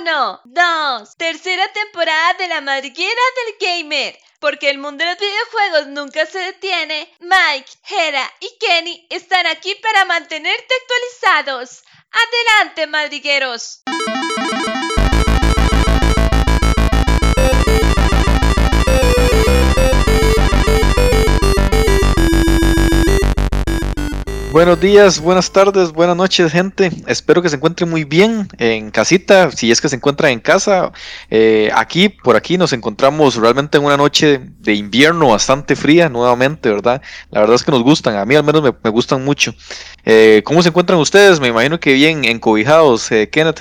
Uno, dos, tercera temporada de la madriguera del gamer. Porque el mundo de los videojuegos nunca se detiene, Mike, Hera y Kenny están aquí para mantenerte actualizados. Adelante, madrigueros. Buenos días, buenas tardes, buenas noches, gente. Espero que se encuentren muy bien en casita, si es que se encuentran en casa. Eh, aquí, por aquí, nos encontramos realmente en una noche de invierno bastante fría, nuevamente, ¿verdad? La verdad es que nos gustan, a mí al menos me, gustan mucho. Eh, ¿Cómo se encuentran ustedes? Me imagino que bien encobijados. Eh, Kenneth.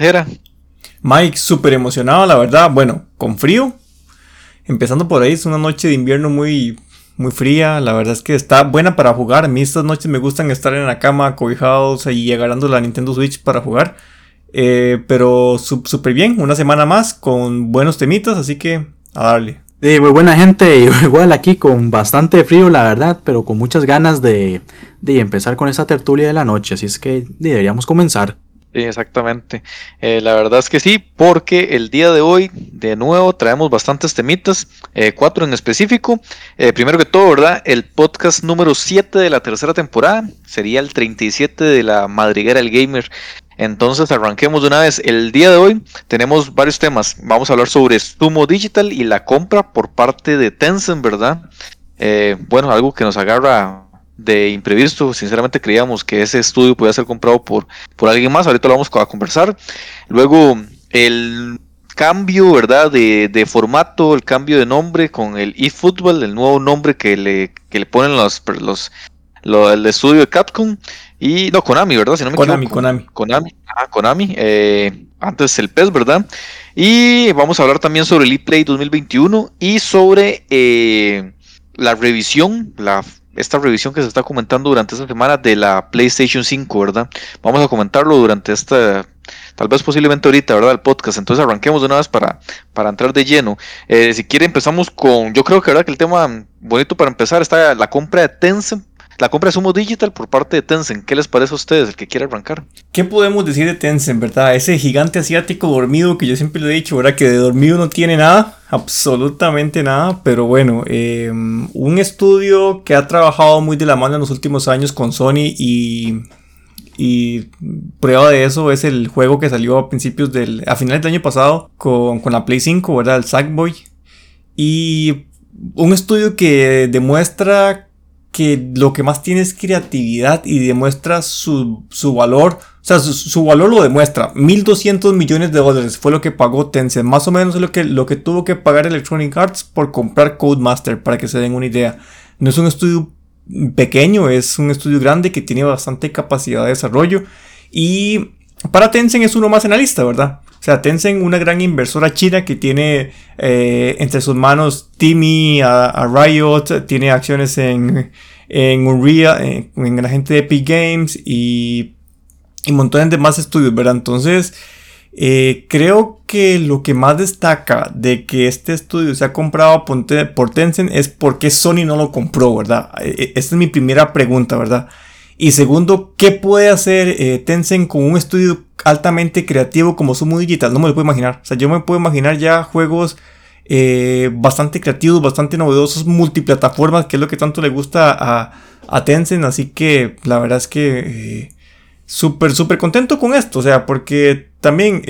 Mike, súper emocionado, la verdad. Bueno, con frío. Empezando por ahí, es una noche de invierno muy, muy fría. La verdad es que está buena para jugar. A mí estas noches me gustan estar en la cama, cobijados y agarrando la Nintendo Switch para jugar. Eh, pero súper bien, una semana más con buenos temitas, así que a darle. muy buena gente, igual aquí con bastante frío, la verdad, pero con muchas ganas de, de empezar con esa tertulia de la noche, así es que deberíamos comenzar. Exactamente. Eh, la verdad es que sí, porque el día de hoy, de nuevo, traemos bastantes temitas, eh, cuatro en específico. Eh, primero que todo, ¿verdad? El podcast número 7 de la tercera temporada sería el 37 de la madriguera El Gamer. Entonces arranquemos de una vez. El día de hoy tenemos varios temas. Vamos a hablar sobre Sumo Digital y la compra por parte de Tencent, ¿verdad? bueno, algo que nos agarra de imprevisto. Sinceramente creíamos que ese estudio podía ser comprado por, por alguien más. Ahorita lo vamos a conversar. Luego, el cambio, ¿verdad? De, de formato, el cambio de nombre con el eFootball, el nuevo nombre que le, que le ponen los, los, el estudio de Capcom. Y no, Konami, ¿verdad? Si no me Konami, Konami. Konami, ah, Konami. Eh, antes el PES, ¿verdad? Y vamos a hablar también sobre el ePlay 2021 y sobre eh, la revisión, la esta revisión que se está comentando durante esta semana de la PlayStation 5, ¿verdad? Vamos a comentarlo durante esta, tal vez posiblemente ahorita, ¿verdad? El podcast. Entonces arranquemos de una vez para, para entrar de lleno. Eh, si quiere empezamos con, yo creo que, ¿verdad? Que el tema bonito para empezar está la compra de Tencent la compra de Sumo Digital por parte de Tencent. ¿Qué les parece a ustedes, el que quiera arrancar? ¿Qué podemos decir de Tencent, verdad? Ese gigante asiático dormido que yo siempre le he dicho, ¿verdad? Que de dormido no tiene nada, absolutamente nada. Pero bueno, em, un estudio que ha trabajado muy de la mano en los últimos años con Sony y y prueba de eso es el juego que salió a principios del. a finales del año pasado con, con la Play 5, ¿verdad? El Sackboy. Y un estudio que demuestra que lo que más tiene es creatividad y demuestra su, valor. O sea, su, valor lo demuestra. 1.200 millones de dólares fue lo que pagó Tencent. Más o menos lo que, lo que tuvo que pagar Electronic Arts por comprar Codemaster, para que se den una idea. No es un estudio pequeño, es un estudio grande que tiene bastante capacidad de desarrollo. Y para Tencent es uno más en la lista, ¿verdad? O sea, Tencent, una gran inversora china que tiene eh, entre sus manos Timmy, a, Riot, tiene acciones en, en Unreal, en, la gente de Epic Games y, y montones de más estudios, ¿verdad? Entonces, eh, creo que lo que más destaca de que este estudio se ha comprado por Tencent es por qué Sony no lo compró, ¿verdad? E, e, esta es mi primera pregunta, ¿verdad? Y segundo, ¿qué puede hacer eh, Tencent con un estudio altamente creativo como Sumo Digital? No me lo puedo imaginar. O sea, yo me puedo imaginar ya juegos eh, bastante creativos, bastante novedosos, multiplataformas, que es lo que tanto le gusta a, a Tencent. Así que la verdad es que eh, súper, súper contento con esto. O sea, porque también,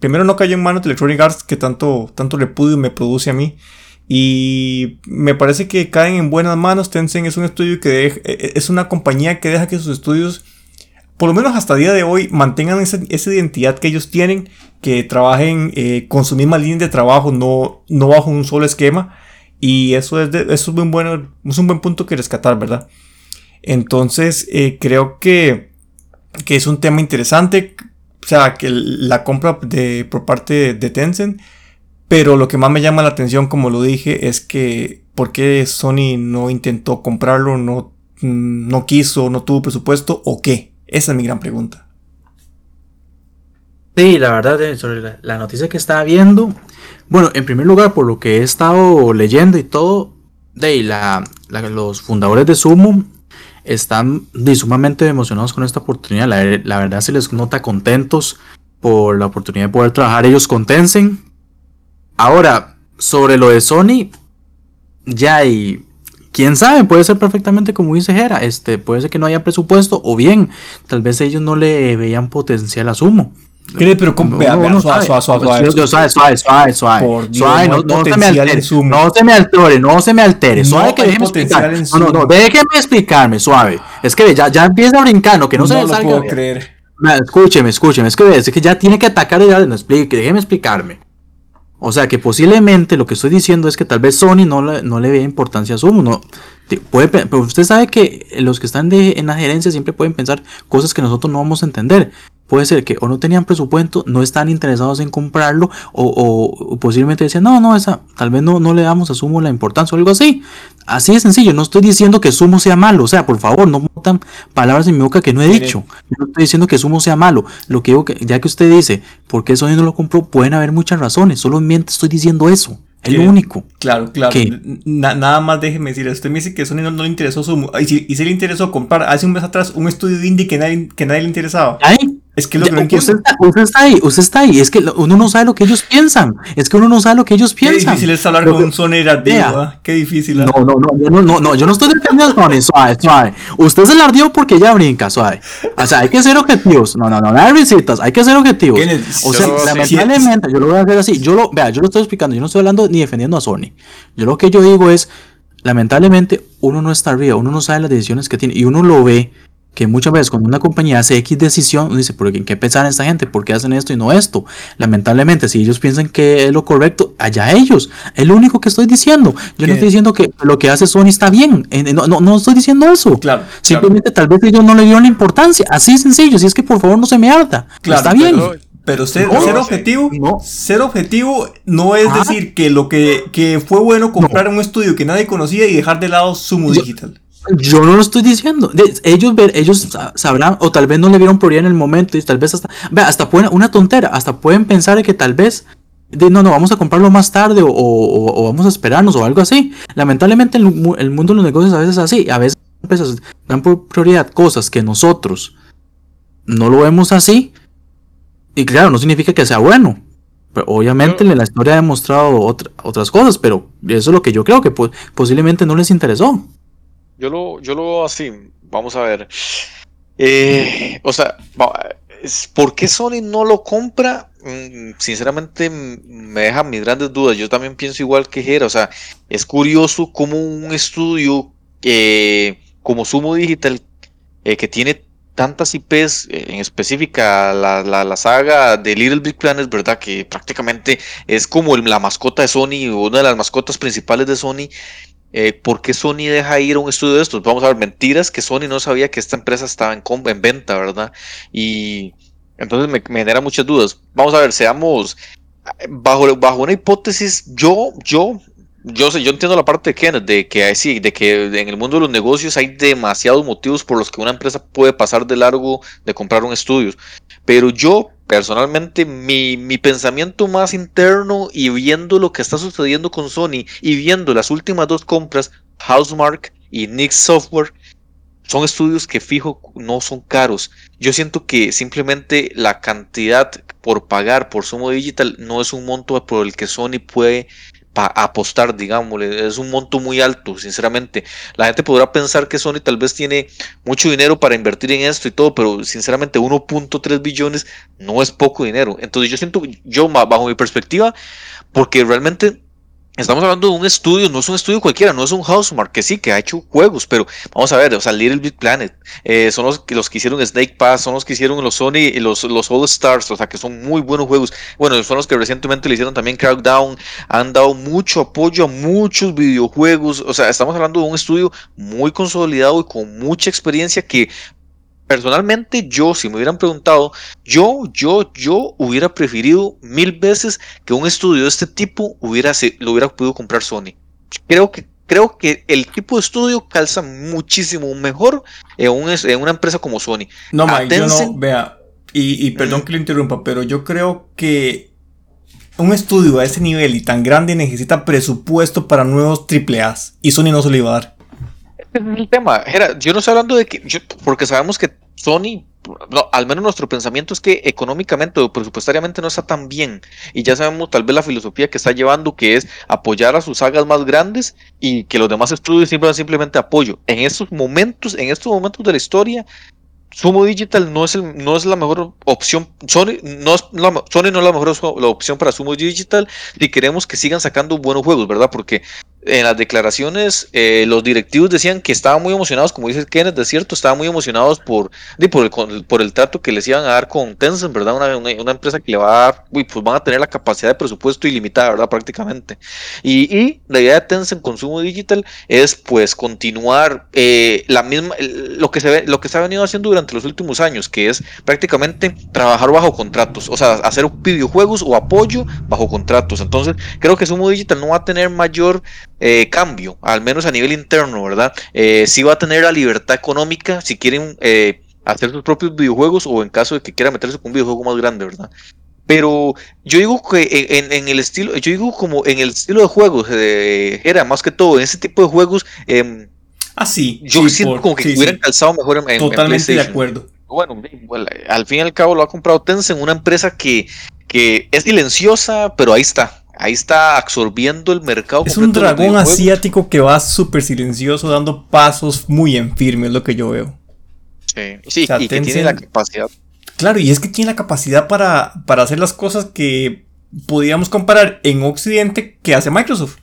primero no cayó en manos de Electronic Arts, que tanto, tanto y me produce a mí. Y me parece que caen en buenas manos. Tencent es un estudio que e, e, es una compañía que deja que sus estudios, por lo menos hasta el día de hoy, mantengan esa, identidad que ellos tienen, que trabajen eh, con su misma línea de trabajo, no, no bajo un solo esquema. Y eso es, eso es, un, bueno, es un buen punto que rescatar, ¿verdad? Entonces, eh, creo que, que es un tema interesante. O sea, que la compra de, por parte de Tencent pero lo que más me llama la atención, como lo dije, es que ¿por qué Sony no intentó comprarlo, no, no quiso, no tuvo presupuesto o qué? Esa es mi gran pregunta. Sí, la verdad, eh, sobre la, noticia que estaba viendo, bueno, en primer lugar, por lo que he estado leyendo y todo, de la, los fundadores de Sumo están sumamente emocionados con esta oportunidad. La, la, verdad se les nota contentos por la oportunidad de poder trabajar ellos con Tencent. Ahora, sobre lo de Sony, ya y quién sabe, puede ser perfectamente como dice Jera, este, puede ser que no haya presupuesto o bien, tal vez ellos no le veían potencial a Sumo. ¿Qué? Pero con, vea, vea, suave, suave, suave, suave. Suave, suave, suave, suave. No no, se me altere, no se me altere, no se me altere. No Suave que déjeme explicar. No, no, no, déjeme explicarme, suave. Es que ya, ya empieza a brincar, no, que no, No, se lo salga. puedo creer. Escúcheme, escúcheme, es que, es que ya tiene que atacar ya no explique, déjeme explicarme. O sea que posiblemente lo que estoy diciendo es que tal vez Sony no le, no le importancia a Sumo. No, puede, pe- pero usted sabe que los que están de, en la gerencia siempre pueden pensar cosas que nosotros no vamos a entender. Puede ser que o no tenían presupuesto, no están interesados en comprarlo, o, o- o posiblemente decían, no, no, esa, tal vez no, no le damos a Sumo la importancia o algo así. Así de sencillo, no estoy diciendo que Sumo sea malo, o sea, por favor, no metan palabras en mi boca que no he Tiene- dicho. Yo no estoy diciendo que Sumo sea malo. Lo que digo que, ya que usted dice, ¿por qué Sony no lo compró? Pueden haber muchas razones. Solamente estoy diciendo eso. Es lo único. Claro, claro. Na- nada más déjeme decir, usted me dice que Sony no, no le interesó su... Y si, y si le interesó comprar hace un mes atrás un estudio indie que nadie, que nadie le interesaba. Ahí. Es que lo que Ya, entiendo. usted, está, usted está ahí, usted está ahí. Es que uno no sabe lo que ellos piensan. Es que uno no sabe lo que ellos Qué piensan. difícil es hablar Lo con que- un Sony ardido, Vea. ¿ah? Qué difícil. ¿ah? No, no, no, yo no, no, no, yo no estoy defendiendo a Sony, suave, suave. Usted se la ardió porque ya brinca, suave. O sea, hay que ser objetivos. No, no, no, nada de risitas, hay que ser objetivos. O sea, lamentablemente, yo lo voy a hacer así. Yo lo, vea, yo lo estoy explicando, yo no estoy hablando ni defendiendo a Sony. Yo lo que yo digo es, lamentablemente, uno no está arriba, uno no sabe las decisiones que tiene y uno lo ve que muchas veces cuando una compañía hace X decisión, uno dice, ¿pero en qué pensar esta gente? ¿Por qué hacen esto y no esto? Lamentablemente, si ellos piensan que es lo correcto, allá ellos. Es lo único que estoy diciendo. Yo ¿Qué? no estoy diciendo que lo que hace Sony está bien. Eh, No, no, no estoy diciendo eso. Claro, Simplemente tal vez ellos no le dieron la importancia. Así sencillo. Si es que por favor no se me arda. Claro, está bien. pero- Pero ser, No, ser objetivo, No. ser objetivo no es Ah. decir que lo que, que fue bueno comprar un estudio que nadie conocía y dejar de lado Sumo Digital. Yo no lo estoy diciendo. Ellos ver, ellos sa- sabrán, o tal vez no le vieron prioridad en el momento, y tal vez hasta, vea, hasta pueden, una tontera, hasta pueden pensar que tal vez, de, no, no, vamos a comprarlo más tarde, o, o- o vamos a esperarnos, o algo así. Lamentablemente, el, mu- el mundo de los negocios a veces es así. A veces empresas dan por prioridad cosas que nosotros no lo vemos así, y claro, no significa que sea bueno. Pero obviamente la historia ha demostrado otra- otras cosas, pero eso es lo que yo creo que po- posiblemente no les interesó. Yo lo, yo lo veo así. Vamos a ver. Eh, o sea, ¿por qué Sony no lo compra? Mm, Sinceramente me deja mis grandes dudas. Yo también pienso igual que Jera. O sea, es curioso como un estudio eh, como Sumo Digital, eh, que tiene tantas IPs, eh, en específica la, la, la saga de Little Big Planet, ¿verdad? Que prácticamente es como la mascota de Sony, una de las mascotas principales de Sony. Eh, ¿Por qué Sony deja ir a un estudio de estos? Vamos a ver, mentiras que Sony no sabía que esta empresa estaba en, venta, ¿verdad? Y entonces me, genera muchas dudas. Vamos a ver, seamos bajo, bajo una hipótesis, yo, yo, yo sé, yo entiendo la parte de Kenneth, de que de que en el mundo de los negocios hay demasiados motivos por los que una empresa puede pasar de largo de comprar un estudio. Pero yo, personalmente, mi, mi pensamiento más interno y viendo lo que está sucediendo con Sony y viendo las últimas dos compras, Housemark y Nix Software, son estudios que fijo no son caros. Yo siento que simplemente la cantidad por pagar por Sumo Digital no es un monto por el que Sony puede pa- apostar, digámosle, es un monto muy alto, sinceramente. La gente podrá pensar que Sony tal vez tiene mucho dinero para invertir en esto y todo, pero sinceramente 1.3 billones no es poco dinero. Entonces yo siento, yo bajo mi perspectiva, porque realmente estamos hablando de un estudio, no es un estudio cualquiera, no es un Housemark, que sí, que ha hecho juegos, pero vamos a ver, o sea, Little Big Planet, eh, son los, los que hicieron Snake Pass, son los que hicieron los Sony y los, los All Stars, o sea, que son muy buenos juegos. Bueno, son los que recientemente le hicieron también Crackdown, han dado mucho apoyo a muchos videojuegos, o sea, estamos hablando de un estudio muy consolidado y con mucha experiencia que personalmente yo, si me hubieran preguntado, yo, yo, yo hubiera preferido mil veces que un estudio de este tipo hubiera, lo hubiera podido comprar Sony. Creo que, creo que el tipo de estudio calza muchísimo mejor en, un es- en una empresa como Sony. No, Mike, yo no, vea, y, y perdón Mm. que lo interrumpa, pero yo creo que un estudio a ese nivel y tan grande necesita presupuesto para nuevos AAAs, y Sony no se lo iba a dar. Es el tema. Yo no estoy hablando de que, yo- porque sabemos que Sony no, al menos nuestro pensamiento es que económicamente o presupuestariamente no está tan bien. Y ya sabemos tal vez la filosofía que está llevando, que es apoyar a sus sagas más grandes y que los demás estudios simplemente, simplemente apoyo. En estos momentos, en estos momentos de la historia, Sumo Digital no es, el, no es la mejor opción. Sony no es la, Sony no es la mejor la opción para Sumo Digital si queremos que sigan sacando buenos juegos, ¿verdad? Porque en las declaraciones eh, los directivos decían que estaban muy emocionados, como dice Kenneth, de cierto, estaban muy emocionados por, por, el, por el trato que les iban a dar con Tencent, ¿verdad? Una, una, empresa que le va a dar, uy, pues van a tener la capacidad de presupuesto ilimitada, ¿verdad? Prácticamente. Y, y la idea de Tencent Consumo Digital es pues continuar eh, la misma, lo que, se ve, lo que se ha venido haciendo durante los últimos años, que es prácticamente trabajar bajo contratos, o sea, hacer videojuegos o apoyo bajo contratos. Entonces, creo que Sumo Digital no va a tener mayor eh, cambio, al menos a nivel interno, ¿verdad? Eh, sí va a tener la libertad económica si quieren eh, hacer sus propios videojuegos o en caso de que quieran meterse con un videojuego más grande, ¿verdad? Pero yo digo que en, el estilo, yo digo como en el estilo de juegos, era más que todo, en ese tipo de juegos, eh, ah, sí, yo siento como que hubieran calzado mejor en, Totalmente de acuerdo. Bueno, al fin y al cabo lo ha comprado Tencent, una empresa que, que es silenciosa, pero ahí está ahí está absorbiendo el mercado. Es un dragón asiático que va súper silencioso, dando pasos muy en firme, es lo que yo veo. Sí, sí y que tiene la capacidad. Claro, y es que tiene la capacidad para, para hacer las cosas que podríamos comparar en Occidente que hace Microsoft.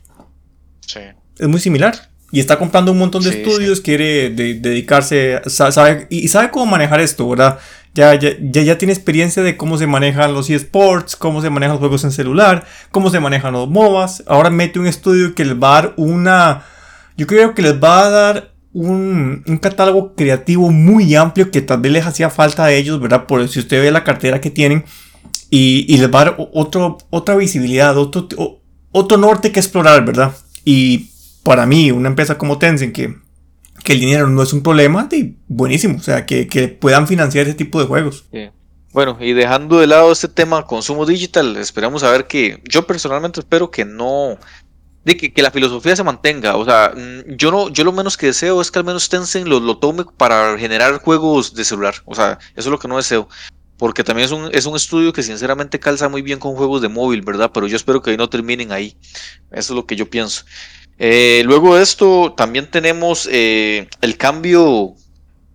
Sí. Es muy similar. Y está comprando un montón de estudios, quiere dedicarse, sabe, y sabe cómo manejar esto, ¿verdad? Ya, ya, ya, tiene experiencia de cómo se manejan los eSports, cómo se manejan los juegos en celular, cómo se manejan los MOBAs. Ahora mete un estudio que les va a dar una... Yo creo que les va a dar un, un, catálogo creativo muy amplio que tal vez les hacía falta a ellos, ¿verdad? Por si usted ve la cartera que tienen y, y les va a dar otro, otra visibilidad, otro, otro norte que explorar, ¿verdad? Y para mí, una empresa como Tencent, que, que el dinero no es un problema, buenísimo. O sea, que, puedan financiar ese tipo de juegos. Bueno, y dejando de lado este tema consumo digital, esperamos a ver que yo personalmente espero que no, de que, la filosofía se mantenga. O sea, mm, yo no, yo lo menos que deseo es que al menos Tencent lo, lo, tome para generar juegos de celular. O sea, eso es lo que no deseo. Porque también es un, es un estudio que sinceramente calza muy bien con juegos de móvil, ¿verdad? Pero yo espero que no terminen ahí. Eso es lo que yo pienso. Eh, luego de esto también tenemos eh, el cambio,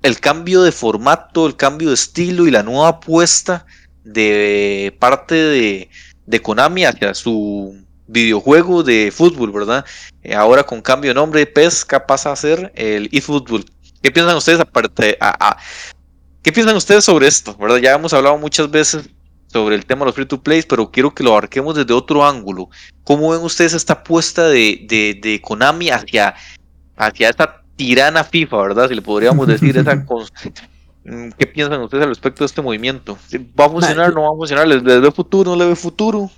el cambio de formato, el cambio de estilo y la nueva apuesta de parte de, Konami hacia su videojuego de fútbol, ¿verdad? Eh, ahora con cambio de nombre, PES pasa a ser el eFootball. ¿Qué piensan ustedes aparte? ¿Qué piensan ustedes sobre esto? ¿Verdad? Ya hemos hablado muchas veces sobre el tema de los free to play, pero quiero que lo abarquemos desde otro ángulo. ¿Cómo ven ustedes esta apuesta de, de, de Konami hacia, hacia esta tirana FIFA, verdad? Si le podríamos decir esa mm, ¿Qué piensan ustedes al respecto de este movimiento? ¿Va a funcionar o no va a funcionar? ¿Les, ve futuro no le ve futuro?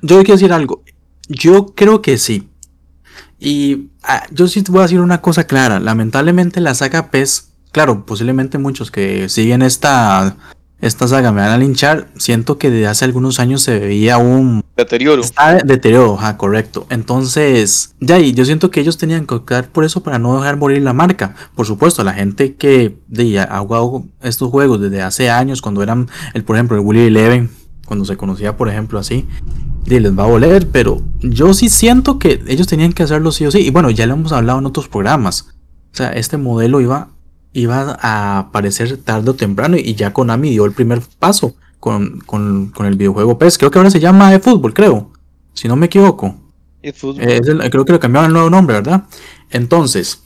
Yo quiero decir algo. Yo creo que sí. Y ah, yo sí te voy a decir una cosa clara. Lamentablemente la saga PES, claro, posiblemente muchos que siguen esta esta saga me van a linchar, siento que desde hace algunos años se veía un deterioro. Está deterioro, ajá, correcto. Entonces, ya, y yo siento que ellos tenían que optar por eso para no dejar morir la marca. Por supuesto, la gente que de, ha jugado estos juegos desde hace años, cuando eran, el, por ejemplo, el Willy Eleven, cuando se conocía, por ejemplo, así, y les va a voler, pero yo sí siento que ellos tenían que hacerlo sí o sí. Y bueno, ya lo hemos hablado en otros programas. O sea, este modelo iba iba a aparecer tarde o temprano y ya Konami dio el primer paso con, con, el videojuego PES. Creo que ahora se llama eFootball, creo. Si no me equivoco. Eh, creo que le cambiaron el nuevo nombre, ¿verdad? Entonces,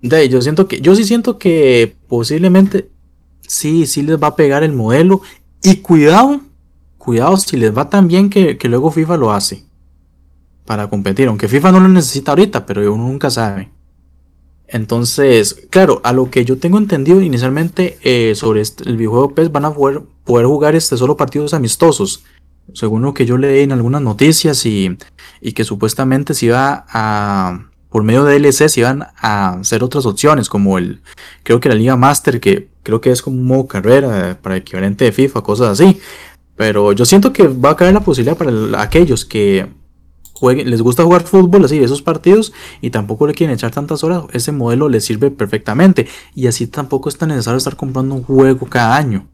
de yo siento que, yo sí siento que posiblemente sí, sí les va a pegar el modelo. Y cuidado, cuidado si les va tan bien que, que luego FIFA lo hace. Para competir. Aunque FIFA no lo necesita ahorita, pero uno nunca sabe. Entonces, claro, a lo que yo tengo entendido inicialmente eh, sobre este, el videojuego PES van a poder, jugar este solo partidos amistosos. Según lo que yo leí en algunas noticias y, y que supuestamente se iba a, por medio de DLC se iban a hacer otras opciones como el, creo que la Liga Master, que creo que es como un modo carrera para el equivalente de FIFA, cosas así. Pero yo siento que va a caer la posibilidad para aquellos que les gusta jugar fútbol, así, esos partidos, y tampoco le quieren echar tantas horas, ese modelo les sirve perfectamente. Y así tampoco es tan necesario estar comprando un juego cada año.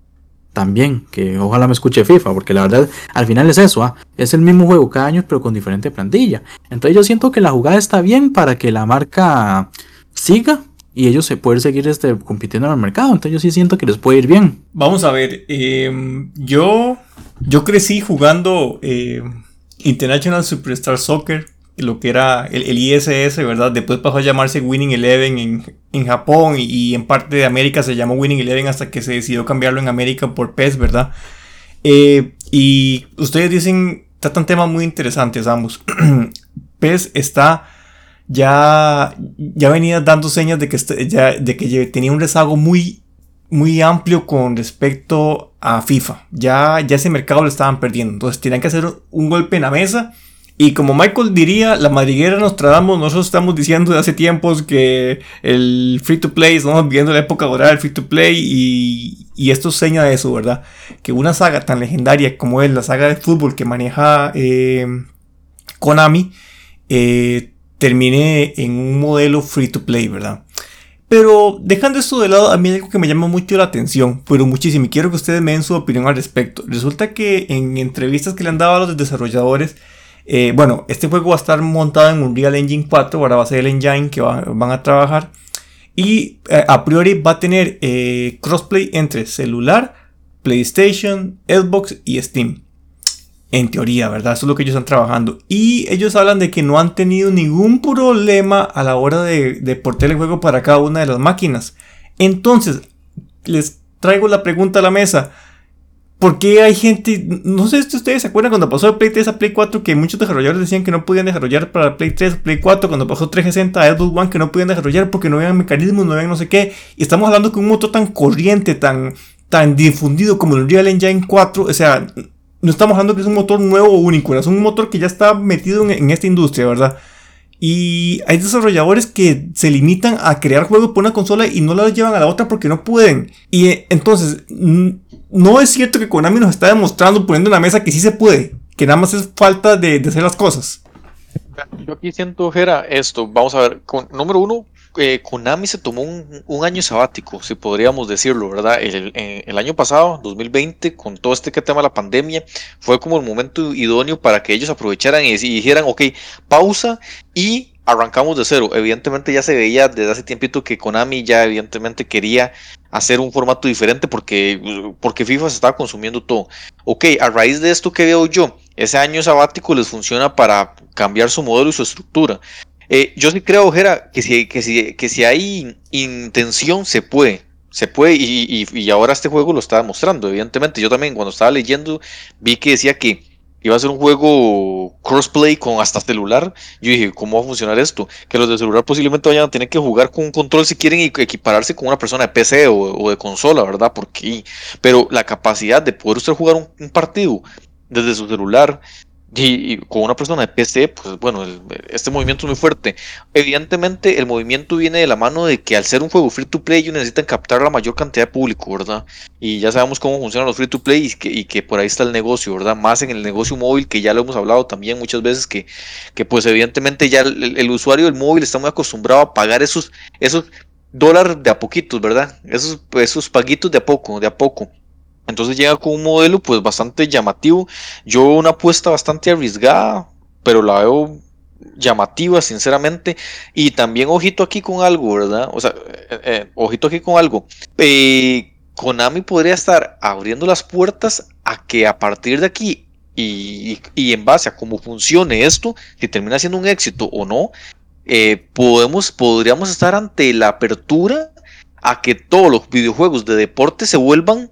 También, que ojalá me escuche FIFA, porque la verdad, al final es eso, ¿ah? es el mismo juego cada año, pero con diferente plantilla. Entonces yo siento que la jugada está bien para que la marca siga y ellos se pueden seguir este, compitiendo en el mercado. Entonces yo sí siento que les puede ir bien. Vamos a ver, em, yo, yo crecí jugando em, International Superstar Soccer, lo que era el, ISS, ¿verdad? Después pasó a llamarse Winning Eleven en, en Japón y, en parte de América se llamó Winning Eleven hasta que se decidió cambiarlo en América por PES, ¿verdad? Eh, y ustedes dicen, tratan temas muy interesantes ambos. PES está ya, ya venía dando señas de que, este, ya, de que tenía un rezago muy, muy amplio con respecto a FIFA. Ya, ya ese mercado lo estaban perdiendo. Entonces tenían que hacer un golpe en la mesa. Y como Michael diría, la madriguera nos tratamos, nosotros estamos diciendo de hace tiempos que el free to play, estamos viviendo la época dorada del free to play y, esto seña de eso, ¿verdad? Que una saga tan legendaria como es la saga de fútbol que maneja eh, Konami, eh, termine en un modelo free to play, ¿verdad? Pero dejando esto de lado, a mí hay algo que me llama mucho la atención, pero muchísimo, y quiero que ustedes me den su opinión al respecto. Resulta que en entrevistas que le han dado a los desarrolladores, eh, bueno, este juego va a estar montado en Unreal Engine 4, ahora va a ser el engine que van a trabajar, y eh, a priori va a tener eh, crossplay entre celular, PlayStation, Xbox y Steam. En teoría, ¿verdad? Eso es lo que ellos están trabajando. Y ellos hablan de que no han tenido ningún problema a la hora de, de portar el juego para cada una de las máquinas. Entonces, les traigo la pregunta a la mesa. ¿Por qué hay gente, no sé si ustedes se acuerdan cuando pasó de Play 3 a Play 4 que muchos desarrolladores decían que no podían desarrollar para Play 3 Play 4 cuando pasó 360 a Xbox One que no podían desarrollar porque no había mecanismos, no había no sé qué. Y estamos hablando que un motor tan corriente, tan, tan difundido como el Unreal Engine 4, o sea, no estamos hablando que es un motor nuevo o único, es un motor que ya está metido en, esta industria, ¿verdad? Y hay desarrolladores que se limitan a crear juegos por una consola y no la llevan a la otra porque no pueden. Y eh, entonces, no es cierto que Konami nos está demostrando poniendo en la mesa que sí se puede, que nada más es falta de, hacer las cosas. Yo aquí siento, Jera, esto. Vamos a ver, con, número uno, eh, Konami se tomó un, año sabático, si podríamos decirlo, ¿verdad? Eh, el, año pasado, 2020, con todo este tema de la pandemia, fue como el momento idóneo para que ellos aprovecharan y, dijeran, ok, pausa y arrancamos de cero. Evidentemente ya se veía desde hace tiempito que Konami ya evidentemente quería hacer un formato diferente porque, porque FIFA se estaba consumiendo todo. Ok, a raíz de esto que veo yo, ese año sabático les funciona para cambiar su modelo y su estructura. Eh, yo sí creo, Ojera, que si, que, si, que si hay intención, se puede. Se puede, y, y, ahora este juego lo está demostrando, evidentemente. Yo también, cuando estaba leyendo, vi que decía que iba a ser un juego crossplay con hasta celular. Yo dije, ¿cómo va a funcionar esto? Que los de celular posiblemente vayan a tener que jugar con un control si quieren equipararse con una persona de PC o, de consola, ¿verdad? Porque, pero la capacidad de poder usted jugar un partido desde su celular y, con una persona de PC, pues bueno, este movimiento es muy fuerte. Evidentemente, el movimiento viene de la mano de que al ser un juego free to play, ellos necesitan captar la mayor cantidad de público, ¿verdad? Y ya sabemos cómo funcionan los free to play y que, y que por ahí está el negocio, ¿verdad? Más en el negocio móvil, que ya lo hemos hablado también muchas veces, que, que pues evidentemente ya el, usuario del móvil está muy acostumbrado a pagar esos, esos dólares de a poquitos, ¿verdad? Esos, esos paguitos de a poco, de a poco. Entonces llega con un modelo pues bastante llamativo. Yo una apuesta bastante arriesgada, pero la veo llamativa, sinceramente. Y también ojito aquí con algo, ¿verdad? O sea, eh, eh, ojito aquí con algo. Eh, Konami podría estar abriendo las puertas a que a partir de aquí y, en base a cómo funcione esto, si termina siendo un éxito o no, podemos, podríamos estar ante la apertura a que todos los videojuegos de deporte se vuelvan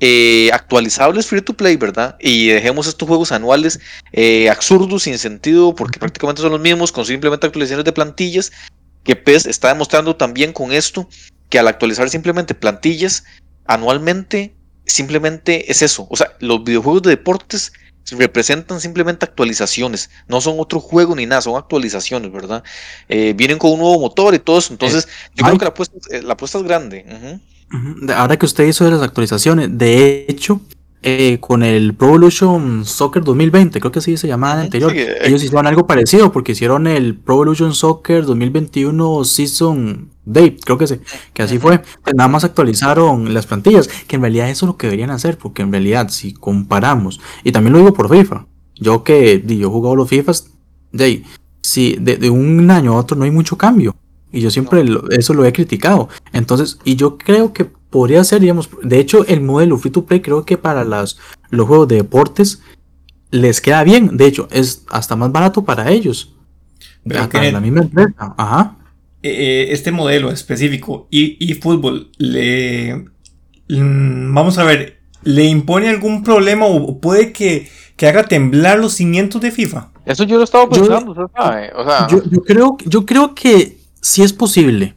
eh, actualizables free to play, ¿verdad? Y dejemos estos juegos anuales eh, absurdos, sin sentido, porque prácticamente son los mismos, con simplemente actualizaciones de plantillas, que PES está demostrando también con esto, que al actualizar simplemente plantillas anualmente, simplemente es eso. O sea, los videojuegos de deportes representan simplemente actualizaciones, no son otro juego ni nada, son actualizaciones, ¿verdad? Eh, vienen con un nuevo motor y todo eso, entonces yo creo que la apuesta, la apuesta es grande. Ahora que usted hizo de las actualizaciones, de hecho, eh, con el Pro Evolution Soccer 2020, creo que así se llamaba el anterior. Sí, eh, Ellos hicieron algo parecido porque hicieron el Pro Evolution Soccer 2021 Season Date, creo que sí, que así fue. Pues nada más actualizaron las plantillas, que en realidad eso es lo que deberían hacer, porque en realidad si comparamos, y también lo digo por FIFA, yo que yo he jugado los FIFAs, de, si de, de un año a otro no hay mucho cambio. Y yo siempre lo- eso lo he criticado. Entonces, y yo creo que podría ser, digamos, de hecho, el modelo free to play creo que para las, los juegos de deportes les queda bien. De hecho, es hasta más barato para ellos. Pero la misma empresa. Ajá. eh, este modelo específico y, y fútbol le mm, vamos a ver le impone algún problema o puede que, que haga temblar los cimientos de FIFA Eso yo lo estaba Yo- pensando, usted sabe, O sea, Yo, yo creo, yo creo que sí es posible.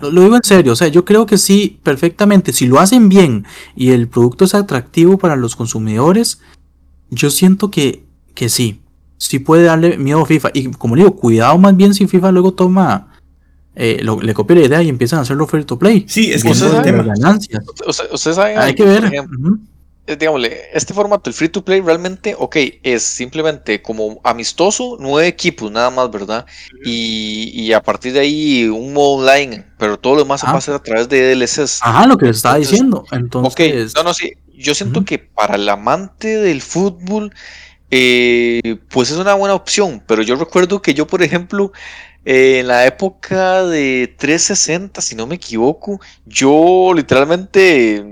Lo, lo digo en serio, o sea, yo creo que sí, perfectamente. Si lo hacen bien y el producto es atractivo para los consumidores, yo siento que, que sí. Sí puede darle miedo a FIFA. Y como digo, cuidado más bien si FIFA luego toma, eh, lo- le copia la idea y empiezan a hacerlo free to play. sí es que ese es el eso tema Viendo ganancias. usted, usted sabe, Hay que ver. por ejemplo, Ujú. Digámosle, este formato, el free to play, realmente, ok, es simplemente como amistoso, nueve equipos nada más, ¿verdad? Y, y a partir de ahí un modo online, pero todo lo demás se Ah. va a hacer a través de DLCs. Ajá, lo que les estaba Entonces, diciendo. Ok, Entonces, no, no, sí. Yo siento que para el amante del fútbol, eh, pues es una buena opción. Pero yo recuerdo que yo, por ejemplo, eh, en la época de 360, si no me equivoco, yo literalmente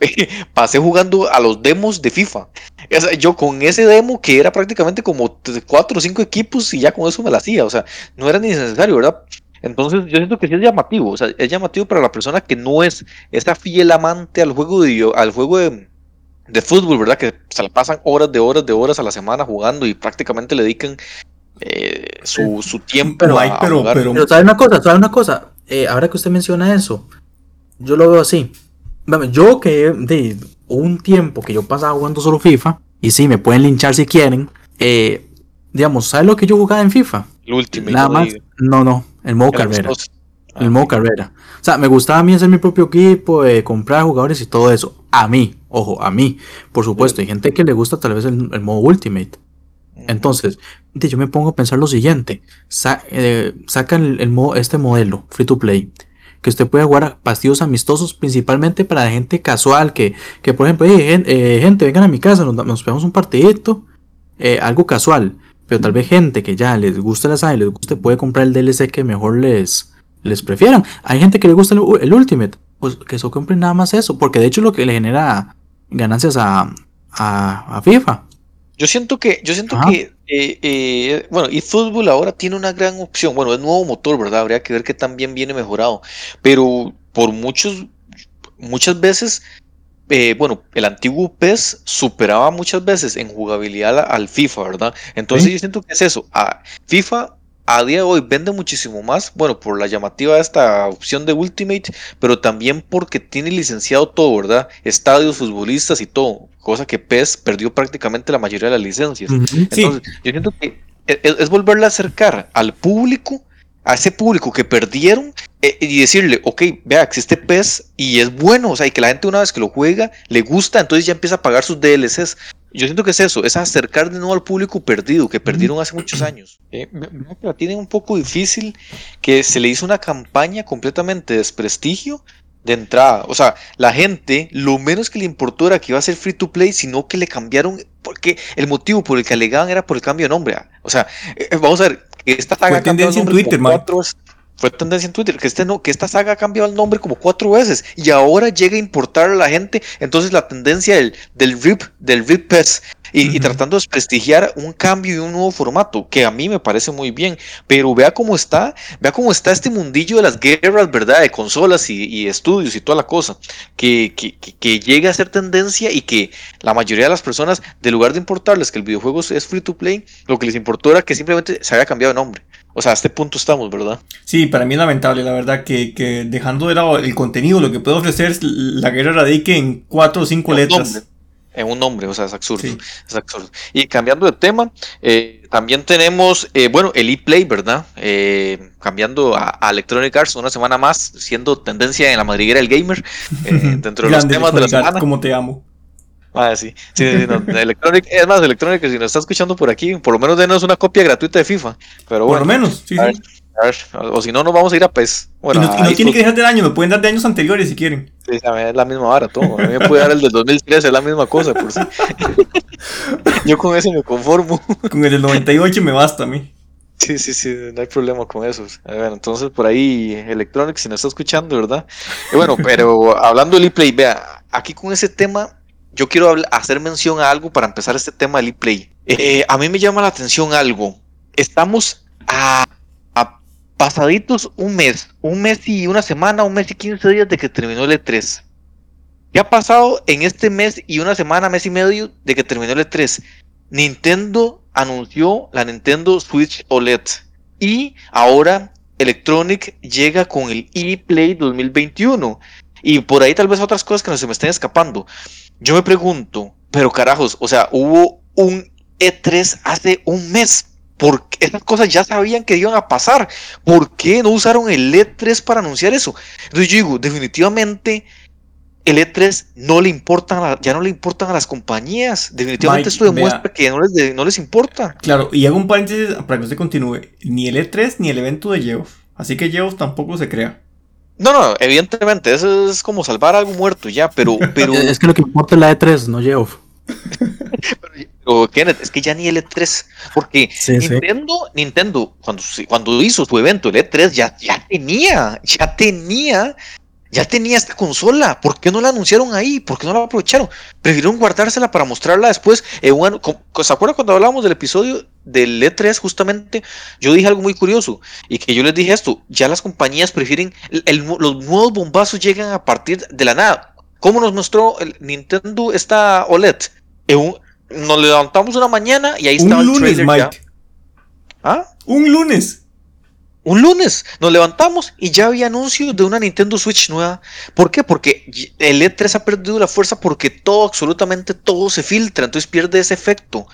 pasé jugando a los demos de FIFA. O sea, yo con ese demo que era prácticamente como cuatro o cinco equipos y ya con eso me la hacía. O sea, no era ni necesario, ¿verdad? Entonces yo siento que sí es llamativo. O sea, es llamativo para la persona que no es esa fiel amante al juego de, al juego de, de fútbol, ¿verdad? Que se la pasan horas de horas de horas a la semana jugando y prácticamente le dedican eh, su, su tiempo pero a, hay a pero jugar. pero Pero sabe una cosa, sabe una cosa. Eh, ahora que usted menciona eso, yo lo veo así. Yo que de un tiempo que yo pasaba jugando solo FIFA, y sí, me pueden linchar si quieren. eh, digamos, ¿sabe lo que yo jugaba en FIFA? el último. Nada más. No, no, el modo carrera. Ah, El modo carrera. O sea, me gustaba a mí hacer mi propio equipo, eh, comprar jugadores y todo eso. A mí, ojo, a mí. Por supuesto, hay gente que le gusta tal vez el, el modo Ultimate. Entonces, yo me pongo a pensar lo siguiente. Sa- eh, sacan el, el mo- este modelo, free to play, que usted puede jugar partidos amistosos principalmente para gente casual, que, que por ejemplo, "Hey, gen- eh, gente, vengan a mi casa, nos, nos pegamos un partidito, eh, algo casual. Pero tal vez gente que ya les gusta la saga y les guste, puede comprar el DLC que mejor les, les prefieran. Hay gente que le gusta el, Ultimate, pues que eso compren nada más eso, porque de hecho lo que le genera ganancias a, a, a FIFA. Yo siento que, yo siento Ajá. que, eh, eh, bueno, y fútbol ahora tiene una gran opción. Bueno, es nuevo motor, ¿verdad? Habría que ver que también viene mejorado. Pero por muchos, muchas veces, eh, bueno, el antiguo PES superaba muchas veces en jugabilidad al FIFA, ¿verdad? Entonces Sí. yo siento que es eso. A FIFA a día de hoy vende muchísimo más, bueno, por la llamativa de esta opción de Ultimate, pero también porque tiene licenciado todo, ¿verdad? Estadios, futbolistas y todo, cosa que PES perdió prácticamente la mayoría de las licencias. Entonces, yo siento que e- es, es volverle a acercar al público, a ese público que perdieron, eh, y decirle, ok, vea, existe PES y es bueno, o sea, y que la gente una vez que lo juega, le gusta, entonces ya empieza a pagar sus DLCs. Yo siento que es eso, es acercar de nuevo al público perdido, que perdieron hace muchos años. Eh, la tienen un poco difícil, que se le hizo una campaña completamente de desprestigio de entrada. O sea, la gente, lo menos que le importó era que iba a ser free to play, sino que le cambiaron, porque el motivo por el que alegaban era por el cambio de nombre. O sea, eh, eh, vamos a ver, esta saga ha cambiado en Twitter, cuatro. Fue tendencia en Twitter, que, este no, que esta saga ha cambiado el nombre como cuatro veces y ahora llega a importar a la gente. Entonces la tendencia del, del RIP, del RIP PES, y, tratando de desprestigiar un cambio y un nuevo formato, que a mí me parece muy bien, pero vea cómo está, vea cómo está este mundillo de las guerras, ¿verdad? De consolas y, y estudios y toda la cosa, que, que, que- que llega a ser tendencia y que la mayoría de las personas, de lugar de importarles que el videojuego es free to play, lo que les importó era que simplemente se había cambiado de nombre. O sea, a este punto estamos, ¿verdad? Sí, para mí es lamentable, la verdad, que, que dejando de lado el contenido, lo que puede ofrecer, la guerra radique en cuatro o cinco En letras. nombre. En un nombre, o sea, es absurdo. Sí. Es absurdo. Y cambiando de tema, eh, también tenemos, eh, bueno, el ePlay, ¿verdad? Eh, cambiando a, a Electronic Arts una semana más, siendo tendencia en la madriguera del gamer, eh, dentro de los Grande, temas de la semana. como te amo. Ah, sí. sí, sí no, Electronic, es más, Electronic, si nos está escuchando por aquí, por lo menos denos una copia gratuita de FIFA. Pero Por bueno, lo menos, sí, a ver, sí. a ver, o si no, nos vamos a ir a PES. Y Bueno, no, y no tiene que dejar de año, me pueden dar de años anteriores si quieren. sí, a mí es la misma vara, todo. A mí me puede dar el del 2013, es la misma cosa, por sí. Yo con ese me conformo. Con el del 98 me basta a mí. Sí, sí, sí, no hay problema con eso. A ver, entonces por ahí Electronic, si nos está escuchando, ¿verdad? Y bueno, pero hablando del ePlay, vea, aquí con ese tema, yo quiero hacer mención a algo para empezar este tema del ePlay. Eh, a mí me llama la atención algo. Estamos a, a pasaditos un mes, un mes y una semana, un mes y 15 días de que terminó el E3. ¿Qué ha pasado en este mes y una semana, mes y medio de que terminó el E3? Nintendo anunció la Nintendo Switch OLED y ahora Electronic llega con el ePlay 2021 y por ahí tal vez otras cosas que no se me estén escapando. Yo me pregunto, pero carajos, o sea, hubo un E3 hace un mes. Porque esas cosas ya sabían que iban a pasar. ¿Por qué no usaron el E3 para anunciar eso? Entonces yo digo, definitivamente el E3 no le importan, ya no le importan a las compañías. Definitivamente Mike, esto demuestra vea. que ya no les, de- no les importa. Claro, y hago un paréntesis para que usted continúe. Ni el E3 ni el evento de Geoff. Así que Geoff tampoco se crea. No, no, evidentemente, eso es como salvar algo muerto ya, pero, pero, Es que lo que importa es la E3, no Geoff. pero, Kenneth, es que ya ni el E3, porque Sí, sí. Nintendo, Nintendo, cuando, cuando hizo su evento, el E3, ya, ya tenía, ya tenía, ya tenía esta consola. ¿Por qué no la anunciaron ahí? ¿Por qué no la aprovecharon? Prefirieron guardársela para mostrarla después. Eh, bueno, ¿se acuerdan cuando hablábamos del episodio del E3? Justamente, yo dije algo muy curioso y que yo les dije esto: ya las compañías prefieren, el- el- los nuevos bombazos llegan a partir de la nada. ¿Cómo nos mostró el Nintendo esta OLED? Un- nos levantamos una mañana y ahí estaba Un el lunes, trailer ya. Mike. ¿Ah? Un lunes. Un lunes nos levantamos y ya había anuncios de una Nintendo Switch nueva. ¿Por qué? Porque el E3 ha perdido la fuerza porque todo, absolutamente todo se filtra, entonces pierde ese efecto.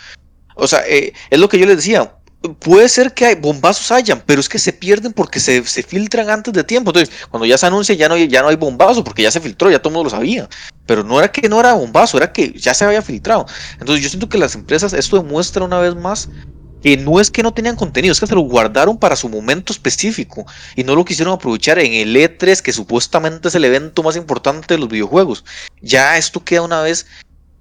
O sea, eh, es lo que yo les decía. Puede ser que hay bombazos hayan, pero es que se pierden porque se, se filtran antes de tiempo. Entonces, cuando ya se anuncia, ya no, ya no hay bombazo porque ya se filtró, ya todo el mundo lo sabía. Pero no era que no era bombazo, era que ya se había filtrado. Entonces, yo siento que las empresas, esto demuestra una vez más que no es que no tenían contenido, es que se lo guardaron para su momento específico y no lo quisieron aprovechar en el E3, que supuestamente es el evento más importante de los videojuegos. Ya esto queda una vez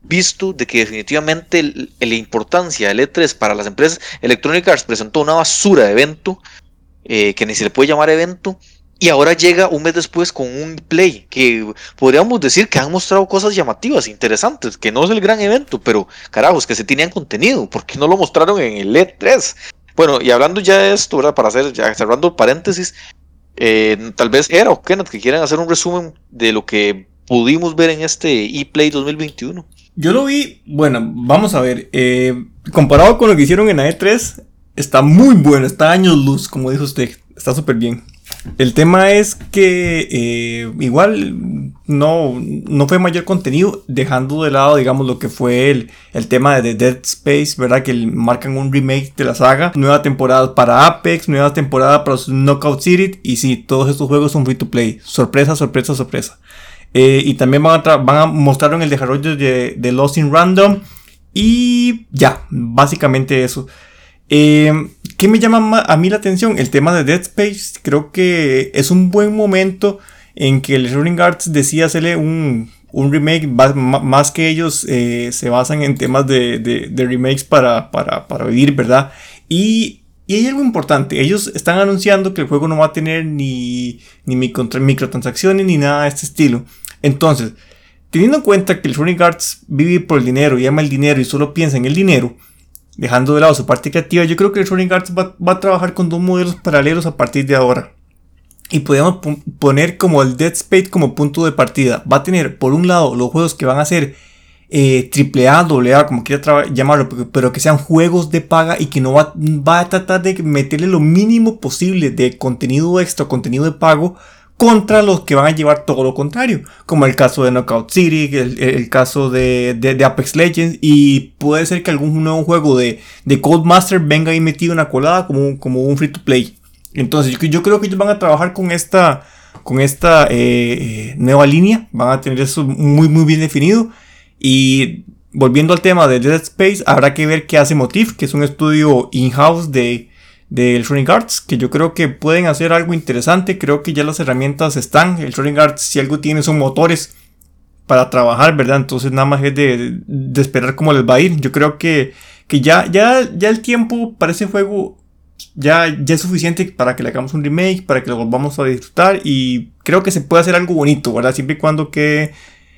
visto de que definitivamente el- la importancia del E3 para las empresas, Electronic Arts presentó una basura de evento, eh, que ni se le puede llamar evento, y ahora llega un mes después con un play que podríamos decir que han mostrado cosas llamativas, interesantes, que no es el gran evento, pero carajos, que se tenían contenido, ¿por qué no lo mostraron en el E3? Bueno, y hablando ya de esto, ¿verdad? Para hacer, ya cerrando el paréntesis, eh, tal vez Era o Kenneth que quieran hacer un resumen de lo que pudimos ver en este ePlay 2021. Yo lo vi, bueno, vamos a ver. eh, comparado con lo que hicieron en la E3, está muy bueno, está años luz, como dijo usted. Está súper bien. El tema es que eh, igual no, no fue mayor contenido, dejando de lado, digamos, lo que fue el, el tema de Dead Space, ¿verdad? Que marcan un remake de la saga, nueva temporada para Apex, nueva temporada para Knockout City, y sí, todos estos juegos son free to play. Sorpresa, sorpresa, sorpresa. Eh, y también van a, van el desarrollo de, de Lost in Random. Y ya, básicamente eso. Eh, ¿Qué me llama ma- a mí la atención? El tema de Dead Space. Creo que es un buen momento en que Electronic Arts decía hacerle un, un remake. Más que ellos eh, se basan en temas de, de- remakes para, para, para vivir, ¿verdad? Y, y hay algo importante. Ellos están anunciando que el juego no va a tener ni, ni micro- microtransacciones ni nada de este estilo. Entonces, teniendo en cuenta que Electronic Arts vive por el dinero y ama el dinero y solo piensa en el dinero, dejando de lado su parte creativa, yo creo que Electronic Arts va, a trabajar con dos modelos paralelos a partir de ahora. Y podemos pon- poner como el Dead Space como punto de partida. Va a tener, por un lado, los juegos que van a ser eh, AAA, AA, como quiera llamarlo, pero, que sean juegos de paga y que no va a tratar de meterle lo mínimo posible de contenido extra, contenido de pago, contra los que van a llevar todo lo contrario, como el caso de Knockout City, el, el caso de, Apex Legends, y puede ser que algún nuevo juego de, de Codemaster venga ahí metido en la colada como, un- free to play. Entonces yo, creo que ellos van a trabajar con esta, con esta eh, eh, nueva línea, van a tener eso muy muy bien definido. Y volviendo al tema de Dead Space, habrá que ver qué hace Motif, que es un estudio in-house de del Electronic Arts, que yo creo que pueden hacer algo interesante, creo que ya las herramientas están, el Electronic Arts si algo tiene son motores para trabajar, ¿verdad? Entonces nada más es de, esperar cómo les va a ir, yo creo que, que ya, ya, ya el tiempo para ese juego ya, ya es suficiente para que le hagamos un remake, para que lo volvamos a disfrutar y creo que se puede hacer algo bonito, ¿verdad? Siempre y cuando que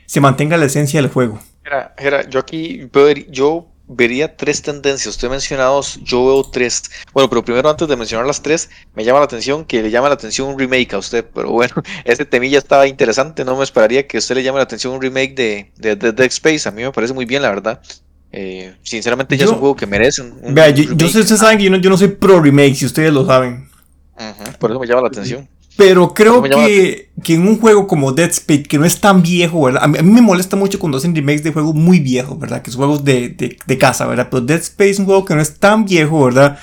se mantenga la esencia del juego. Era, yo aquí yo vería tres tendencias. Usted mencionado, yo veo tres. Bueno, pero primero antes de mencionar las tres, me llama la atención que le llama la atención un remake a usted. Pero bueno, este temilla estaba interesante. No me esperaría que a usted le llame la atención un remake de, de, Dead Space. A mí me parece muy bien, la verdad. Eh, sinceramente, ya es un juego que merece un, Vea, yo, sé, ustedes saben que yo no, yo no soy pro remake, si ustedes lo saben. por eso me llama la atención. Pero creo que, que, en un juego como Dead Space, que no es tan viejo, ¿verdad? A mí, me molesta mucho cuando hacen remakes de juegos muy viejos, ¿verdad? Que son juegos de, de, de casa, ¿verdad? Pero Dead Space es un juego que no es tan viejo, ¿verdad?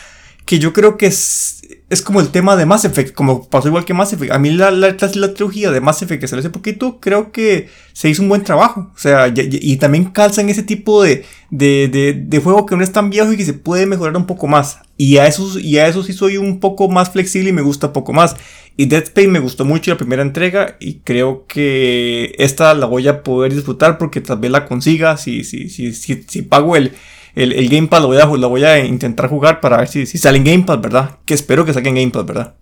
Que yo creo que es, es como el tema de Mass Effect, como pasó igual que Mass Effect. A mí la, la, la trilogía de Mass Effect que salió hace poquito, creo que se hizo un buen trabajo. O sea, y, también calza en ese tipo de, de, de, de, juego que no es tan viejo y que se puede mejorar un poco más. Y a, eso, y a eso sí soy un poco más flexible y me gusta un poco más. Y Dead Space me gustó mucho la primera entrega y creo que esta la voy a poder disfrutar porque tal vez la consiga. Si, si, si, si, si pago el, el, el, Gamepad, lo voy, a, lo voy a intentar jugar para ver si, si sale en Gamepad, ¿verdad? Que espero que salga en Gamepad, ¿verdad?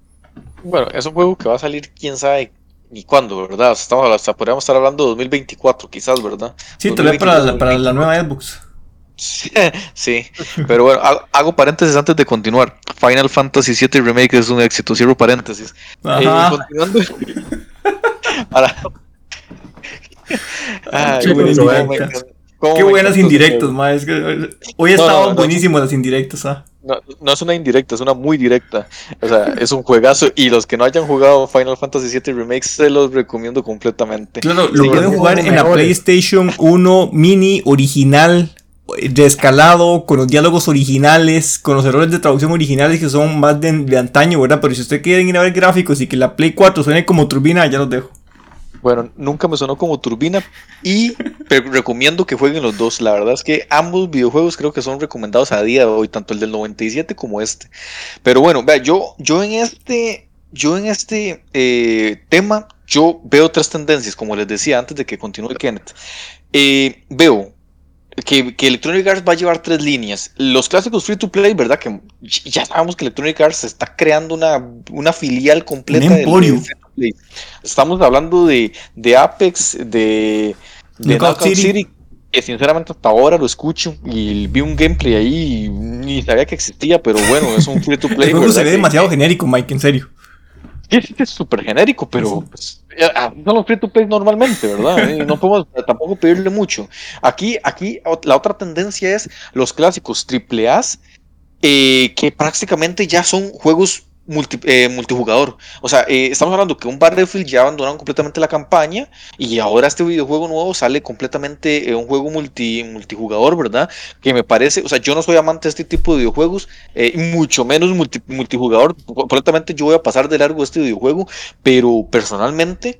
Bueno, es un juego que va a salir quién sabe ni cuándo, ¿verdad? Estamos, hasta podríamos estar hablando de 2024, quizás, ¿verdad? Sí, tal vez para, la, para la nueva Xbox. Sí, pero bueno, hago, paréntesis antes de continuar. Final Fantasy VII Remake es un éxito, cierro paréntesis. Eh, continuando. Qué, buenas indirectas, ma. hoy estaban buenísimos las indirectas, ¿ah? No, no, es una indirecta, es una muy directa. O sea, es un juegazo. Y los que no hayan jugado Final Fantasy VII Remake se los recomiendo completamente. Claro, lo pueden jugar en la PlayStation 1 mini original escalado con los diálogos originales, con los errores de traducción originales que son más de, antaño, ¿verdad? Pero si usted quiere ir a ver gráficos y que la Play 4 suene como turbina, ya los dejo. Bueno, nunca me sonó como turbina y recomiendo que jueguen los dos. La verdad es que ambos videojuegos creo que son recomendados a día de hoy, tanto el del 97 como este. Pero bueno, vea, yo, yo en este, yo en este eh, tema, yo veo tres tendencias, como les decía antes de que continúe Kenneth. Eh, veo que, Electronic Arts va a llevar tres líneas. Los clásicos free to play, ¿verdad? Que ya sabemos que Electronic Arts está creando una, una filial completa de free to Estamos hablando de, de Apex, de, de Knockout City. que sinceramente hasta ahora lo escucho y vi un gameplay ahí y ni sabía que existía, pero bueno, es un free to play. El juego se ve demasiado genérico, Mike, en serio es súper genérico, pero pues, son los free to play normalmente, ¿verdad? Eh, no podemos tampoco pedirle mucho. Aquí, aquí la otra tendencia es los clásicos AAA, eh, que prácticamente ya son juegos eh, multijugador. O sea, eh, estamos hablando que un Battlefield ya abandonaron completamente la campaña y ahora este videojuego nuevo sale completamente eh, un juego multi, multijugador, ¿verdad? Que me parece, o sea, yo no soy amante de este tipo de videojuegos, mucho menos multijugador. Completamente yo voy a pasar de largo este videojuego, pero personalmente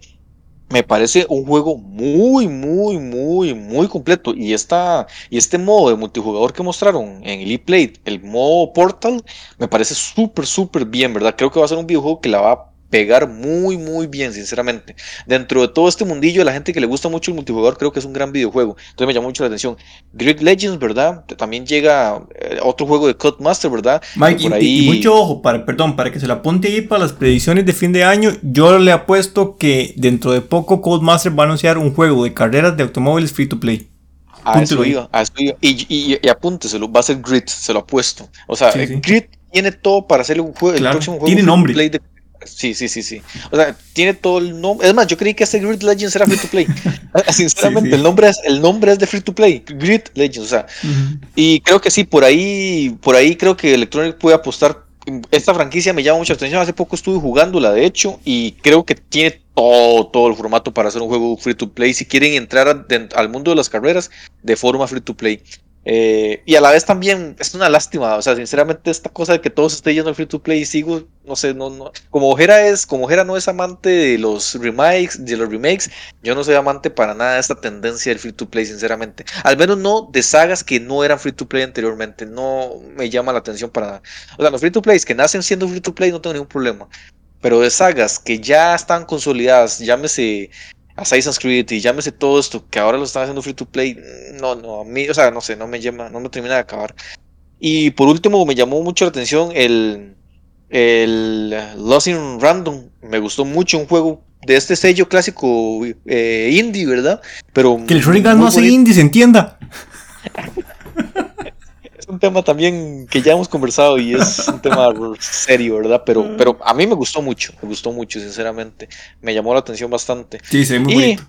me parece un juego muy, muy, muy, muy completo. Y, esta, y este modo de multijugador que mostraron en el E-Play, el modo Portal, me parece súper, súper bien, ¿verdad? Creo que va a ser un videojuego que la va a pegar muy, muy bien, sinceramente. Dentro de todo este mundillo, la gente que le gusta mucho el multijugador, creo que es un gran videojuego. Entonces me llama mucho la atención. Grid Legends, ¿verdad? También llega eh, otro juego de Codemaster, ¿verdad? Mike, y, mucho ojo, para, perdón, para que se la apunte ahí para las predicciones de fin de año, yo le apuesto que dentro de poco Codemaster va a anunciar un juego de carreras de automóviles free to play. A eso iba, a eso iba. Y, y, apúnteselo, va a ser Grid, se lo apuesto. O sea, Grid tiene todo para hacer un juego, el próximo juego tiene nombre. Play de Sí, sí, sí, sí. O sea, tiene todo el nombre. Es más, yo creí que este Grid Legends era free to play. Sinceramente, El, nombre es, el nombre es de free to play. Grid Legends, o sea. Y creo que sí, por ahí, por ahí creo que Electronic puede apostar. Esta franquicia me llama mucha atención. Hace poco estuve jugándola, de hecho, y creo que tiene todo, todo el formato para hacer un juego free to play. Si quieren entrar al mundo de las carreras de forma free to play. Eh, y a la vez también es una lástima, o sea, sinceramente esta cosa de que todos estén yendo al free to play y sigo, no sé, no, no, como Ojera es, como Ojera no es amante de los remakes, de los remakes, yo no soy amante para nada de esta tendencia del free to play, sinceramente. Al menos no de sagas que no eran free to play anteriormente, no me llama la atención para nada. O sea, los free to plays que nacen siendo free to play no tengo ningún problema. Pero de sagas que ya están consolidadas, llámese Assassin's Creed y llámese todo esto, que ahora lo están haciendo free to play, no, no, a mí, o sea, no sé, no me llama, no me termina de acabar. Y por último, me llamó mucho la atención el, el Lost in Random, me gustó mucho un juego de este sello clásico eh, indie, ¿verdad? Pero que el Shuriken no hace indie, se entienda. un tema también que ya hemos conversado y es un tema serio, ¿verdad? Pero, pero a mí me gustó mucho, me gustó mucho, sinceramente. Me llamó la atención bastante. Sí, sí, muy y, bonito.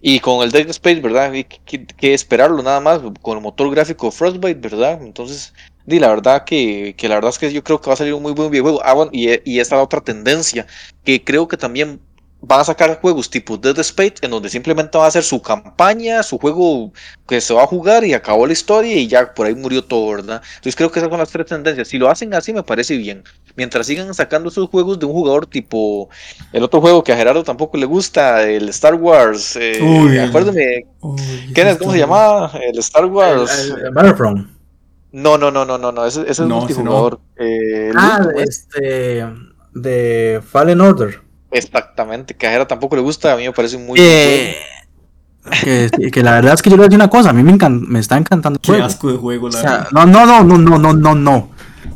Y con el Dead Space, ¿verdad? Que, que, esperarlo nada más, con el motor gráfico Frostbite, ¿verdad? Entonces, di, la verdad que, que, la verdad es que yo creo que va a salir un muy buen videojuego. Ah, bueno, y, y esta es la otra tendencia, que creo que también van a sacar juegos tipo Dead Space en donde simplemente va a hacer su campaña, su juego que se va a jugar y acabó la historia y ya por ahí murió todo, ¿verdad? Entonces creo que esas son las tres tendencias. Si lo hacen así me parece bien. Mientras sigan sacando esos juegos de un jugador tipo el otro juego que a Gerardo tampoco le gusta, el Star Wars. Eh, uy, acuérdame. ¿Cómo se llamaba? El Star Wars. Battlefront. No, no, no, no, no, no, ese, es el multijugador. Eh, ah, este. De Fallen Order. Exactamente, que a Jera tampoco le gusta, a mí me parece muy... Eh, que, la verdad es que yo le voy a decir una cosa, a mí me, me está encantando el juego. asco de juego, la verdad. No, no, no, no, no, no, no, no.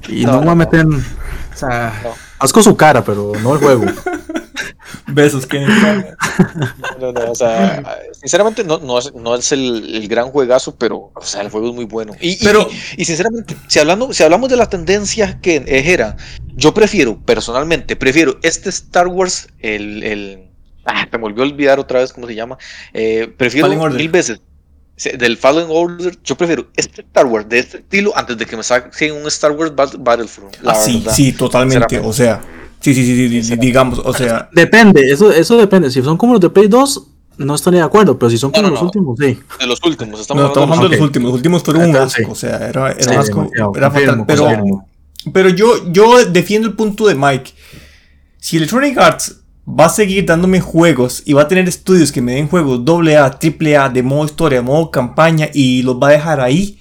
Y no, me voy a meter. O sea, asco su cara, pero no el juego. Besos, que no, no, o sea, sinceramente no, no es, no es el, el, gran juegazo, pero o sea, el juego es muy bueno. Y, pero, y, sinceramente, si, hablando, si hablamos de la tendencia que era, yo prefiero, personalmente, prefiero este Star Wars, el, el ah, me volvió a olvidar otra vez cómo se llama, eh, prefiero mil veces del Fallen Order, yo prefiero este Star Wars de este estilo antes de que me saquen un Star Wars Battlefront. Ah, sí, sí, totalmente. O sea, Sí, sí, sí, sí, digamos, o sea. Depende, eso, eso depende. Si son como los de Play 2, no estaría de acuerdo, pero si son como los últimos, sí. De los últimos, estamos, no, estamos hablando de los últimos. Los últimos fueron un asco, o sea, era, era asco, era fatal. Pero, pero yo, yo defiendo el punto de Mike. Si Electronic Arts va a seguir dándome juegos y va a tener estudios que me den juegos AA, AAA, de modo historia, de modo campaña y los va a dejar ahí,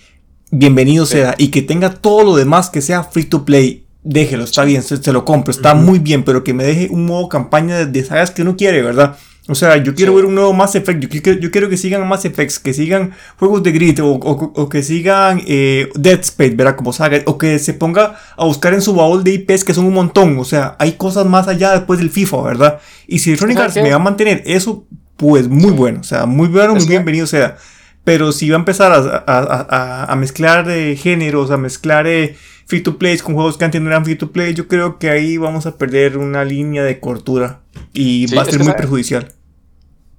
bienvenido sea. Y que tenga todo lo demás que sea free to play déjelo, está bien, se, lo compro, está muy bien, pero que me deje un modo campaña de, sagas que uno quiere, ¿verdad? O sea, yo quiero ver un nuevo Mass Effect, yo, quiero, que sigan Mass Effects, que sigan juegos de Grid o, que sigan eh, Dead Space, ¿verdad? Como saga, o que se ponga a buscar en su baúl de IPs que son un montón, o sea, hay cosas más allá después del FIFA, ¿verdad? Y si Electronic Arts me va a mantener eso, pues muy bueno, o sea, muy bueno, muy bienvenido sea. Pero si va a empezar a, mezclar de géneros, a mezclar... Eh, free to play con juegos que antes no eran free to play, yo creo que ahí vamos a perder una línea de cortura y va a ser muy perjudicial.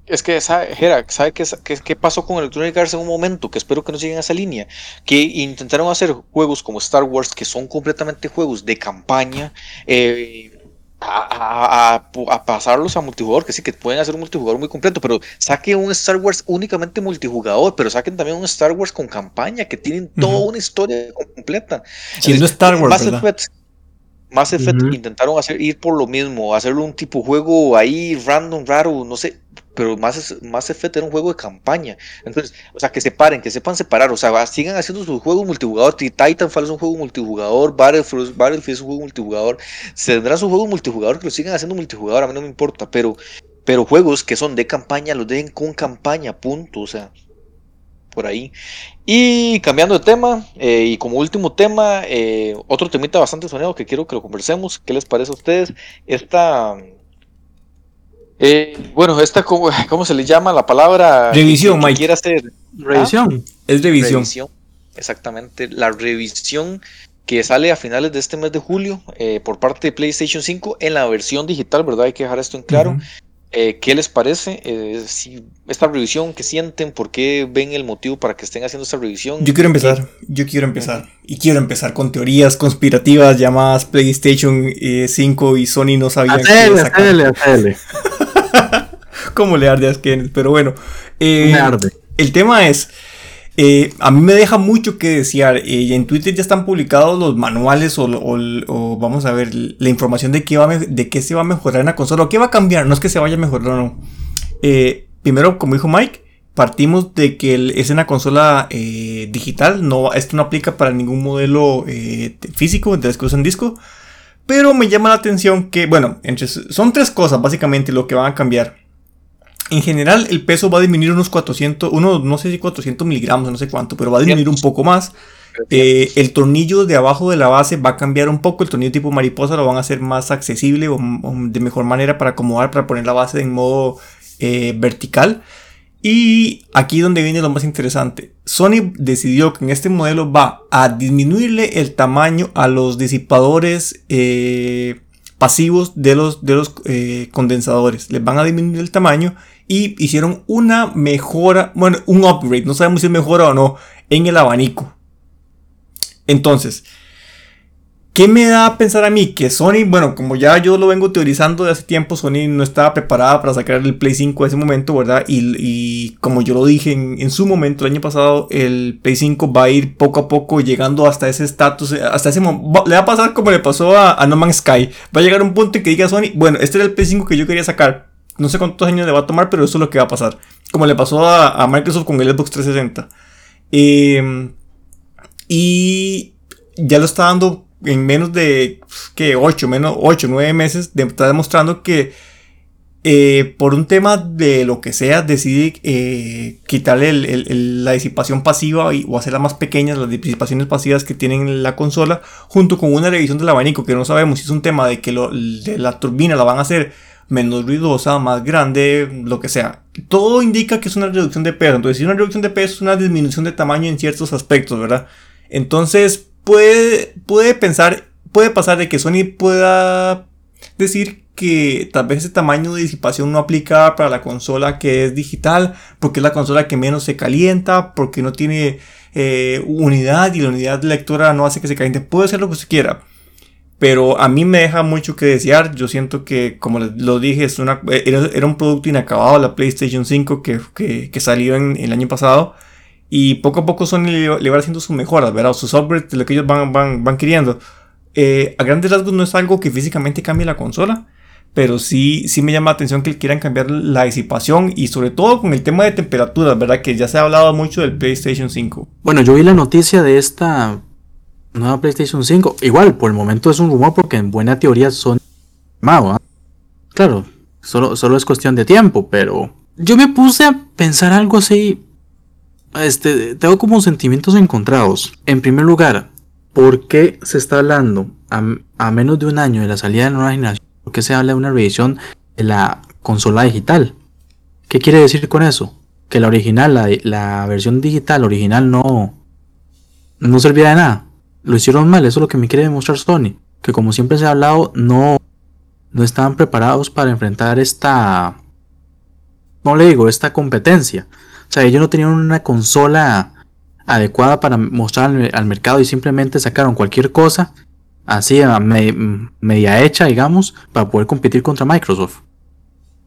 Es que, ¿sabe, ¿sabe qué, qué, pasó con Electronic Arts en un momento? Que espero que no sigan esa línea. Que intentaron hacer juegos como Star Wars, que son completamente juegos de campaña, eh, a, pasarlos a multijugador, que sí que pueden hacer un multijugador muy completo, pero saquen un Star Wars únicamente multijugador, pero saquen también un Star Wars con campaña, que tienen toda una historia completa. Siendo Star Wars. Mass Effect, intentaron hacer, ir por lo mismo, hacerlo un tipo juego ahí random, raro, no sé, pero más, más Effect era un juego de campaña. Entonces, o sea, que separen, que sepan separar, o sea, sigan haciendo sus juegos multijugador. Titanfall es un juego multijugador, Battlefield, Battlefield es un juego multijugador. Se tendrán sus juegos multijugador que lo sigan haciendo multijugador, a mí no me importa, pero, pero juegos que son de campaña los dejen con campaña, punto, o sea, por ahí. Y cambiando de tema, eh, y como último tema, eh, otro temita bastante soñado que quiero que lo conversemos. ¿Qué les parece a ustedes? Esta eh, bueno, esta, ¿cómo, ¿cómo, se le llama la palabra? Revisión, Mike. Quiere hacer revisión. Es revisión. Exactamente, la revisión que sale a finales de este mes de julio eh, por parte de PlayStation 5 en la versión digital, ¿verdad? Hay que dejar esto en claro. Eh, ¿Qué les parece? Eh, si esta revisión, ¿qué sienten? ¿Por qué ven el motivo para que estén haciendo esta revisión? Yo quiero empezar, yo quiero empezar. Y quiero empezar con teorías conspirativas llamadas PlayStation 5 y Sony no sabían qué ¿Cómo le arde a Kenneth? Pero bueno. Eh, arde. El tema es. eh, a mí me deja mucho que desear. y en Twitter ya están publicados los manuales o, vamos a ver la información de qué, va de qué se va a mejorar en la consola o qué va a cambiar. No es que se vaya a mejorar o no. Eh, primero, como dijo Mike, partimos de que es una consola eh, digital. No, esto no aplica para ningún modelo físico de las en disco. Pero me llama la atención que, bueno, son tres cosas básicamente lo que van a cambiar. En general, el peso va a disminuir unos 400, unos, no sé si 400 miligramos, no sé cuánto, pero va a disminuir un poco más. Eh, el tornillo de abajo de la base va a cambiar un poco. El tornillo tipo mariposa lo van a hacer más accesible o, de mejor manera para acomodar, para poner la base en modo eh, vertical. Y aquí donde viene lo más interesante. Sony decidió que en este modelo va a disminuirle el tamaño a los disipadores eh, pasivos de los, de los condensadores. Les van a disminuir el tamaño y hicieron una mejora, bueno, un upgrade, no sabemos si es mejora o no, en el abanico. Entonces, ¿qué me da a pensar a mí? Que Sony, bueno, como ya yo lo vengo teorizando de hace tiempo, Sony no estaba preparada para sacar el Play 5 en ese momento, ¿verdad? Y, como yo lo dije en, su momento, el año pasado, el Play 5 va a ir poco a poco llegando hasta ese estatus, hasta ese momento. Le va a pasar como le pasó a, a No Man's Sky. Va a llegar un punto en que diga Sony, bueno, este era el Play 5 que yo quería sacar no sé cuántos años le va a tomar, pero eso es lo que va a pasar. Como le pasó a, Microsoft con el Xbox 360. Em, y ya lo está dando en menos de que 8, menos 8, 9 meses. está demostrando que eh, por un tema de lo que sea, decide eh, quitarle la disipación pasiva o hacerla más pequeñas, las disipaciones pasivas que tienen la consola, junto con una revisión del abanico, que no sabemos si es un tema de que la turbina la van a hacer menos ruidosa, más grande, lo que sea. Todo indica que es una reducción de peso. Entonces, si una reducción de peso es una disminución de tamaño en ciertos aspectos, ¿verdad? Entonces, puede, puede pensar, puede pasar de que Sony pueda decir que tal vez ese tamaño de disipación no aplica para la consola que es digital, porque es la consola que menos se calienta, porque no tiene eh, unidad y la unidad lectora no hace que se caliente. Puede ser lo que se quiera. Pero a mí me deja mucho que desear. Yo siento que, como lo dije, es una, era, un producto inacabado la PlayStation 5 que, que, salió en, el año pasado. Y poco a poco Sony le, le va haciendo sus mejoras, ¿verdad? Sus upgrades, lo que ellos van, van, van queriendo. Eh, a grandes rasgos no es algo que físicamente cambie la consola. Pero sí, sí me llama la atención que quieran cambiar la disipación y sobre todo con el tema de temperaturas, ¿verdad? Que ya se ha hablado mucho del PlayStation 5. Bueno, yo vi la noticia de esta nueva PlayStation 5. Igual, por el momento es un rumor porque en buena teoría son mago. ¿ah? Claro, solo, solo es cuestión de tiempo, pero yo me puse a pensar algo así. Este, tengo como sentimientos encontrados. En primer lugar, ¿por qué se está hablando a, menos de un año de la salida de la nueva generación? ¿Por qué se habla de una revisión de la consola digital? ¿Qué quiere decir con eso? Que la original, la, la versión digital original no, no servía de nada lo hicieron mal, eso es lo que me quiere demostrar Sony, que como siempre se ha hablado, no, no estaban preparados para enfrentar esta, no le digo, esta competencia. O sea, ellos no tenían una consola adecuada para mostrar al, mercado y simplemente sacaron cualquier cosa así media hecha, digamos, para poder competir contra Microsoft.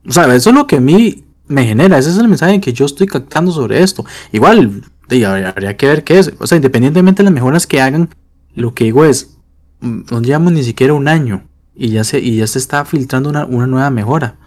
O sea, eso es lo que a mí me genera, ese es el mensaje que yo estoy captando sobre esto. Igual, habría que ver qué es. O sea, independientemente de las mejoras que hagan, lo que digo es, mm, no llevamos ni siquiera un año y ya se, y ya se está filtrando una, nueva mejora.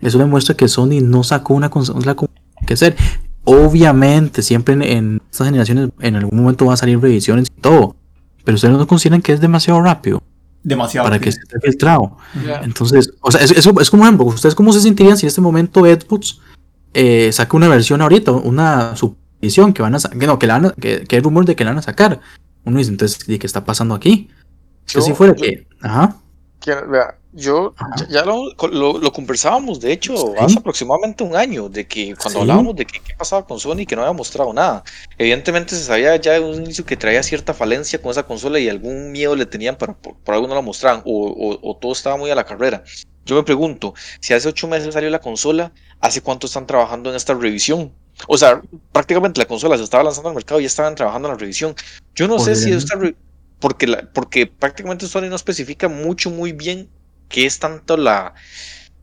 Eso demuestra que Sony no sacó una consola como que hacer. Obviamente, siempre en, estas generaciones en algún momento va a salir revisiones y todo. Pero ustedes no consideran que es demasiado rápido. Demasiado. Para que esté filtrado. Entonces, o sea, es, es, como ejemplo, ¿ustedes cómo se sentirían si en este momento Xbox eh, saca una versión ahorita, una subedición que van a que no, que, la que, que hay rumor de que la van a sacar? uno dice, entonces, ¿qué está pasando aquí? que si fuera que, ajá. yo ya, lo, conversábamos, de hecho, hace aproximadamente un año, de que cuando hablábamos de que, qué pasaba con Sony, que no había mostrado nada. Evidentemente se sabía ya de un inicio que traía cierta falencia con esa consola y algún miedo le tenían para por, algo no la mostraban, o, o, todo estaba muy a la carrera. Yo me pregunto, si hace ocho meses salió la consola, ¿hace cuánto están trabajando en esta revisión? O sea, prácticamente la consola se estaba lanzando al mercado y ya estaban trabajando en la revisión. Yo no sé si esta porque, porque prácticamente Sony no especifica mucho muy bien qué es tanto la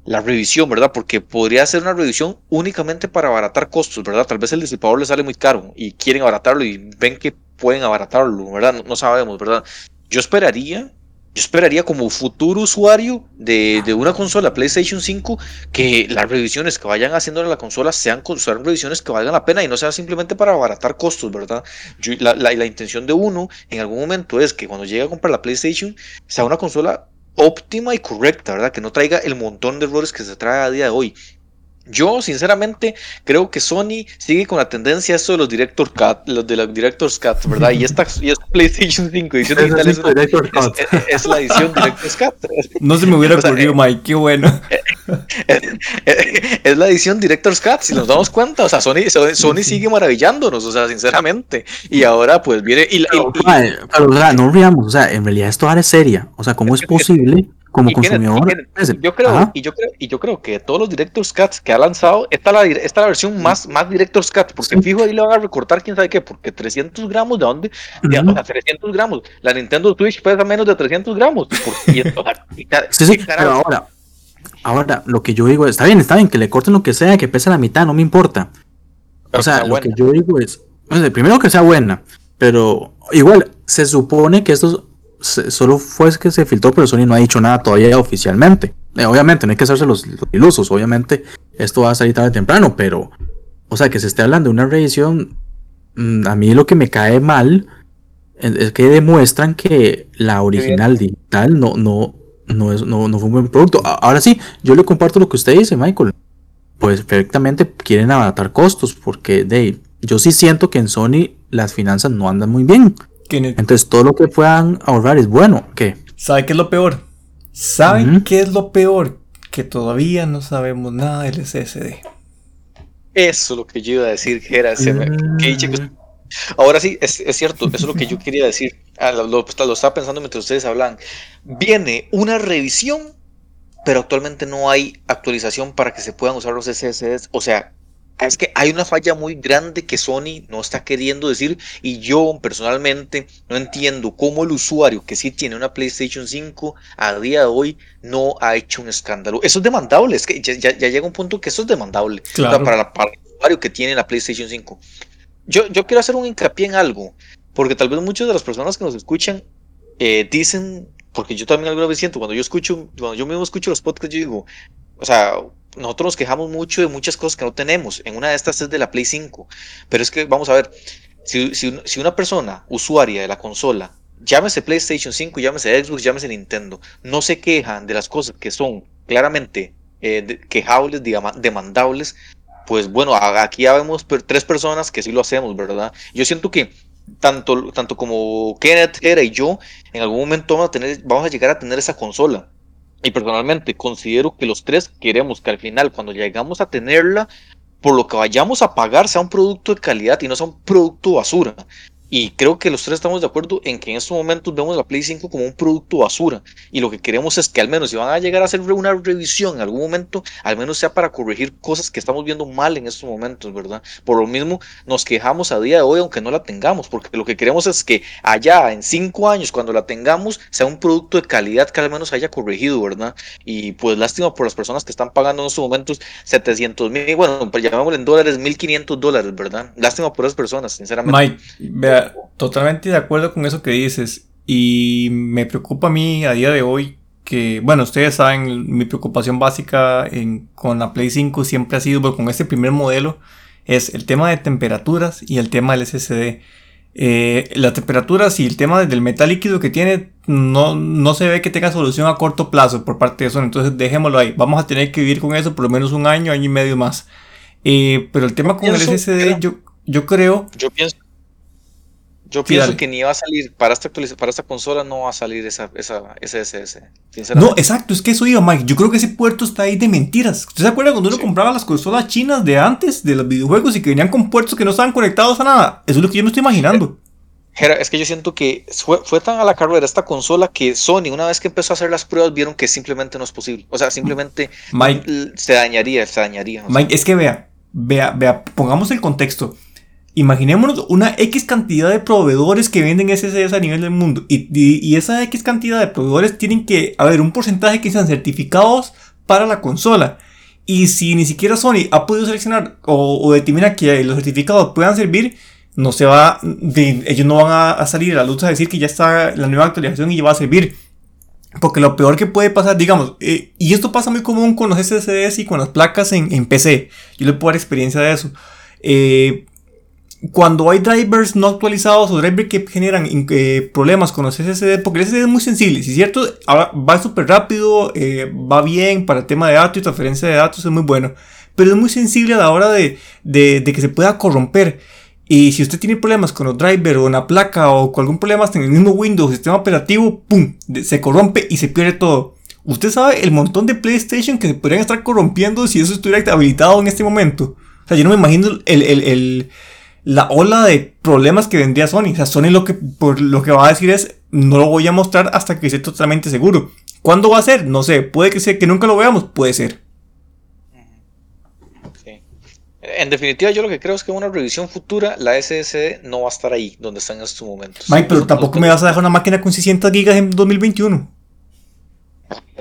la revisión, ¿verdad? Porque podría ser una revisión únicamente para abaratar costos, ¿verdad? Tal vez el disipador le sale muy caro y quieren abaratarlo y ven que pueden abaratarlo, ¿verdad? No, no sabemos, ¿verdad? Yo esperaría yo esperaría como futuro usuario de, de, una consola PlayStation 5 que las revisiones que vayan haciendo en la consola sean, sean revisiones que valgan la pena y no sea simplemente para abaratar costos, ¿verdad? Yo, la, la, la, intención de uno en algún momento es que cuando llegue a comprar la PlayStation sea una consola óptima y correcta, ¿verdad? Que no traiga el montón de errores que se trae a día de hoy. Yo, sinceramente, creo que Sony sigue con la tendencia a eso de los Director Cut, los de los Director's Cut, ¿verdad? Y esta, y esta PlayStation 5 edición digital es, una, es, es, es, la edición Director's Cut. No se me hubiera ocurrido, o sea, Mike, qué bueno. Es la edición Director's Cut, si nos damos cuenta, o sea, Sony, Sony sigue maravillándonos, o sea, sinceramente. Y ahora, pues, viene. Y, pero, y, y, pero, o sea, no olvidamos, o sea, en realidad esto ahora es seria. O sea, ¿cómo es posible? Como y consumidor. Kenneth, yo creo, y yo creo, y yo creo que todos los Director's Cuts que ha lanzado, esta es la, esta la versión más, más Director's Cut, porque sí. fijo ahí le van a recortar quién sabe qué, porque 300 gramos, ¿de dónde? Uh -huh. O sea, 300 gramos. La Nintendo Switch pesa menos de 300 gramos. Por, y, o sea, y, sí, sí, pero ahora, ahora, lo que yo digo, está bien, está bien, que le corten lo que sea, que pese la mitad, no me importa. O sea, lo que yo digo es, primero que sea buena, pero igual, se supone que estos solo fue que se filtró, pero Sony no ha dicho nada todavía oficialmente. Eh, obviamente, no hay que hacerse los, los, ilusos, obviamente esto va a salir tarde o temprano, pero, o sea, que se esté hablando de una revisión, mmm, a mí lo que me cae mal es que demuestran que la original digital no, no, no, es, no, no fue un buen producto. Ahora sí, yo le comparto lo que usted dice, Michael. Pues perfectamente quieren abaratar costos, porque yo sí siento que en Sony las finanzas no andan muy bien. Entonces todo lo que puedan ahorrar es bueno. ¿Qué? ¿Sabe qué es lo peor? ¿Saben uh -huh. qué es lo peor? Que todavía no sabemos nada del SSD. Eso es lo que yo iba a decir, que era ese, que que... Ahora sí, es, es, cierto, eso es lo que yo quería decir. Ah, lo, lo, lo, estaba pensando mientras ustedes hablan. Viene una revisión, pero actualmente no hay actualización para que se puedan usar los SSDs. O sea, es que hay una falla muy grande que Sony no está queriendo decir y yo personalmente no entiendo cómo el usuario que sí tiene una PlayStation 5 a día de hoy no ha hecho un escándalo. Eso es demandable, es que ya, ya, ya llega un punto que eso es demandable claro. o sea, para, la, para, el usuario que tiene la PlayStation 5. Yo, yo quiero hacer un hincapié en algo, porque tal vez muchas de las personas que nos escuchan eh, dicen, porque yo también alguna vez siento, cuando yo escucho, cuando yo mismo escucho los podcasts, yo digo, o sea, nosotros nos quejamos mucho de muchas cosas que no tenemos. En una de estas es de la Play 5. Pero es que, vamos a ver, si, una persona usuaria de la consola, llámese PlayStation 5, llámese Xbox, llámese Nintendo, no se quejan de las cosas que son claramente eh, quejables, demandables, pues bueno, aquí ya vemos tres personas que sí lo hacemos, ¿verdad? Yo siento que tanto, tanto como Kenneth era y yo, en algún momento vamos a, tener, vamos a llegar a tener esa consola. Y personalmente considero que los tres queremos que al final, cuando llegamos a tenerla, por lo que vayamos a pagar sea un producto de calidad y no sea un producto basura. Y creo que los tres estamos de acuerdo en que en estos momentos vemos la Play 5 como un producto basura. Y lo que queremos es que al menos si van a llegar a hacer una revisión en algún momento, al menos sea para corregir cosas que estamos viendo mal en estos momentos, ¿verdad? Por lo mismo nos quejamos a día de hoy aunque no la tengamos, porque lo que queremos es que allá en cinco años cuando la tengamos sea un producto de calidad que al menos haya corregido, ¿verdad? Y pues lástima por las personas que están pagando en estos momentos 700 mil, bueno, pues llamémosle en dólares 1500 dólares, ¿verdad? Lástima por esas personas, sinceramente. Mike, vea, totalmente de acuerdo con eso que dices. Y me preocupa a mí a día de hoy que, bueno, ustedes saben, mi preocupación básica en, con la Play 5 siempre ha sido, bueno, con este primer modelo, es el tema de temperaturas y el tema del SSD. Eh, las temperaturas y el tema del metal líquido que tiene no, no se ve que tenga solución a corto plazo por parte de eso, entonces dejémoslo ahí. Vamos a tener que vivir con eso por lo menos un año, año y medio más. Eh, pero el tema con el SSD, yo, yo creo... Yo pienso yo pienso que ni va a salir, para esta, para esta consola no va a salir esa, esa, ese SS. No, exacto, es que eso iba, Mike. Yo creo que ese puerto está ahí de mentiras. ¿Usted se acuerda cuando uno sí. compraba las consolas chinas de antes, de los videojuegos, y que venían con puertos que no estaban conectados a nada? Eso es lo que yo me estoy imaginando. Jera, es que yo siento que fue, fue, tan a la carrera esta consola que Sony, una vez que empezó a hacer las pruebas, vieron que simplemente no es posible. O sea, simplemente Mike, se dañaría, se dañaría. Mike, sea. es que vea, vea, vea, pongamos el contexto imaginémonos una X cantidad de proveedores que venden SSDs a nivel del mundo. Y, y, esa X cantidad de proveedores tienen que haber un porcentaje que sean certificados para la consola. Y si ni siquiera Sony ha podido seleccionar o, o determina que los certificados puedan servir, no se va, ellos no van a, salir a la luz a decir que ya está la nueva actualización y ya va a servir. Porque lo peor que puede pasar, digamos, eh, y esto pasa muy común con los SSDs y con las placas en, en PC. Yo le puedo dar experiencia de eso. Eh, cuando hay drivers no actualizados o drivers que generan eh, problemas con los SSD, porque el SSD es muy sensible, si es cierto, ahora va súper rápido, eh, va bien para el tema de datos y transferencia de datos, es muy bueno, pero es muy sensible a la hora de, de- que se pueda corromper. Y si usted tiene problemas con los drivers o en la placa o con algún problema hasta en el mismo Windows, sistema operativo, ¡pum! se corrompe y se pierde todo. Usted sabe el montón de PlayStation que se podrían estar corrompiendo si eso estuviera habilitado en este momento. O sea, yo no me imagino el- el- la ola de problemas que vendría Sony. O sea, Sony lo que, por lo que va a decir es, no lo voy a mostrar hasta que esté totalmente seguro. ¿Cuándo va a ser? No sé. Puede que sea que nunca lo veamos. Puede ser. Sí. En definitiva, yo lo que creo es que en una revisión futura, la SSD no va a estar ahí donde está en estos momentos. Mike, pero tampoco me vas a dejar una máquina con 600 gigas en 2021.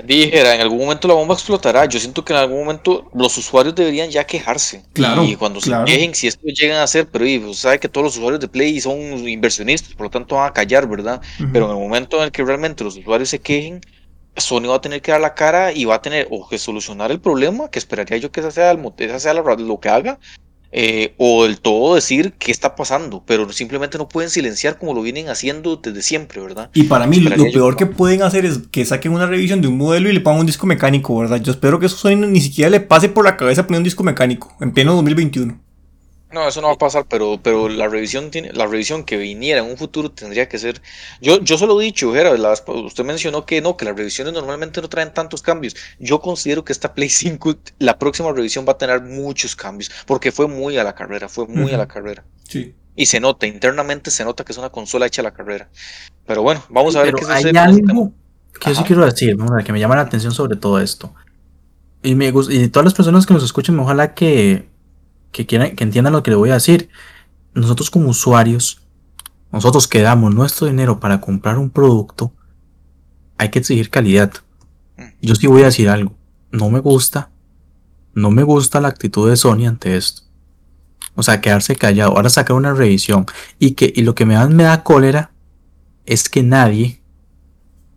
Dijera, en algún momento la bomba explotará. Yo siento que en algún momento los usuarios deberían ya quejarse. Claro, Y cuando claro. se quejen, si esto llegan a hacer, pero y, pues, sabe que todos los usuarios de Play son inversionistas, por lo tanto van a callar, ¿verdad? Pero en el momento en el que realmente los usuarios se quejen, Sony va a tener que dar la cara y va a tener o que solucionar el problema, que esperaría yo que esa sea, el, esa sea la- lo que haga, eh, o del todo decir qué está pasando, pero simplemente no pueden silenciar como lo vienen haciendo desde siempre, ¿verdad? Y para mí, lo Esperaría peor que que pueden hacer es que saquen una revisión de un modelo y le pongan un disco mecánico, ¿verdad? Yo espero que eso Sony ni siquiera le pase por la cabeza poner un disco mecánico en pleno 2021. No, eso no va a pasar, pero, pero la revisión tiene, la revisión que viniera en un futuro tendría que ser. Yo, yo se lo he dicho, Jera, usted mencionó que no, que las revisiones normalmente no traen tantos cambios. Yo considero que esta Play 5, la próxima revisión va a tener muchos cambios, porque fue muy a la carrera, fue muy a la carrera. Sí. Y se nota, internamente se nota que es una consola hecha a la carrera. Pero bueno, vamos a ver Pero qué hay este tema. algo que yo sí quiero decir, ¿no? que me llama la atención sobre todo esto. Y, me y todas las personas que nos escuchen, ojalá que, que, quieran, que entiendan lo que le voy a decir. Nosotros como usuarios, nosotros que damos nuestro dinero para comprar un producto, hay que exigir calidad. Yo sí voy a decir algo. No me gusta, no me gusta la actitud de Sony ante esto. O sea, quedarse callado. Ahora sacar una revisión. Y, que, y lo que me da, me da cólera es que nadie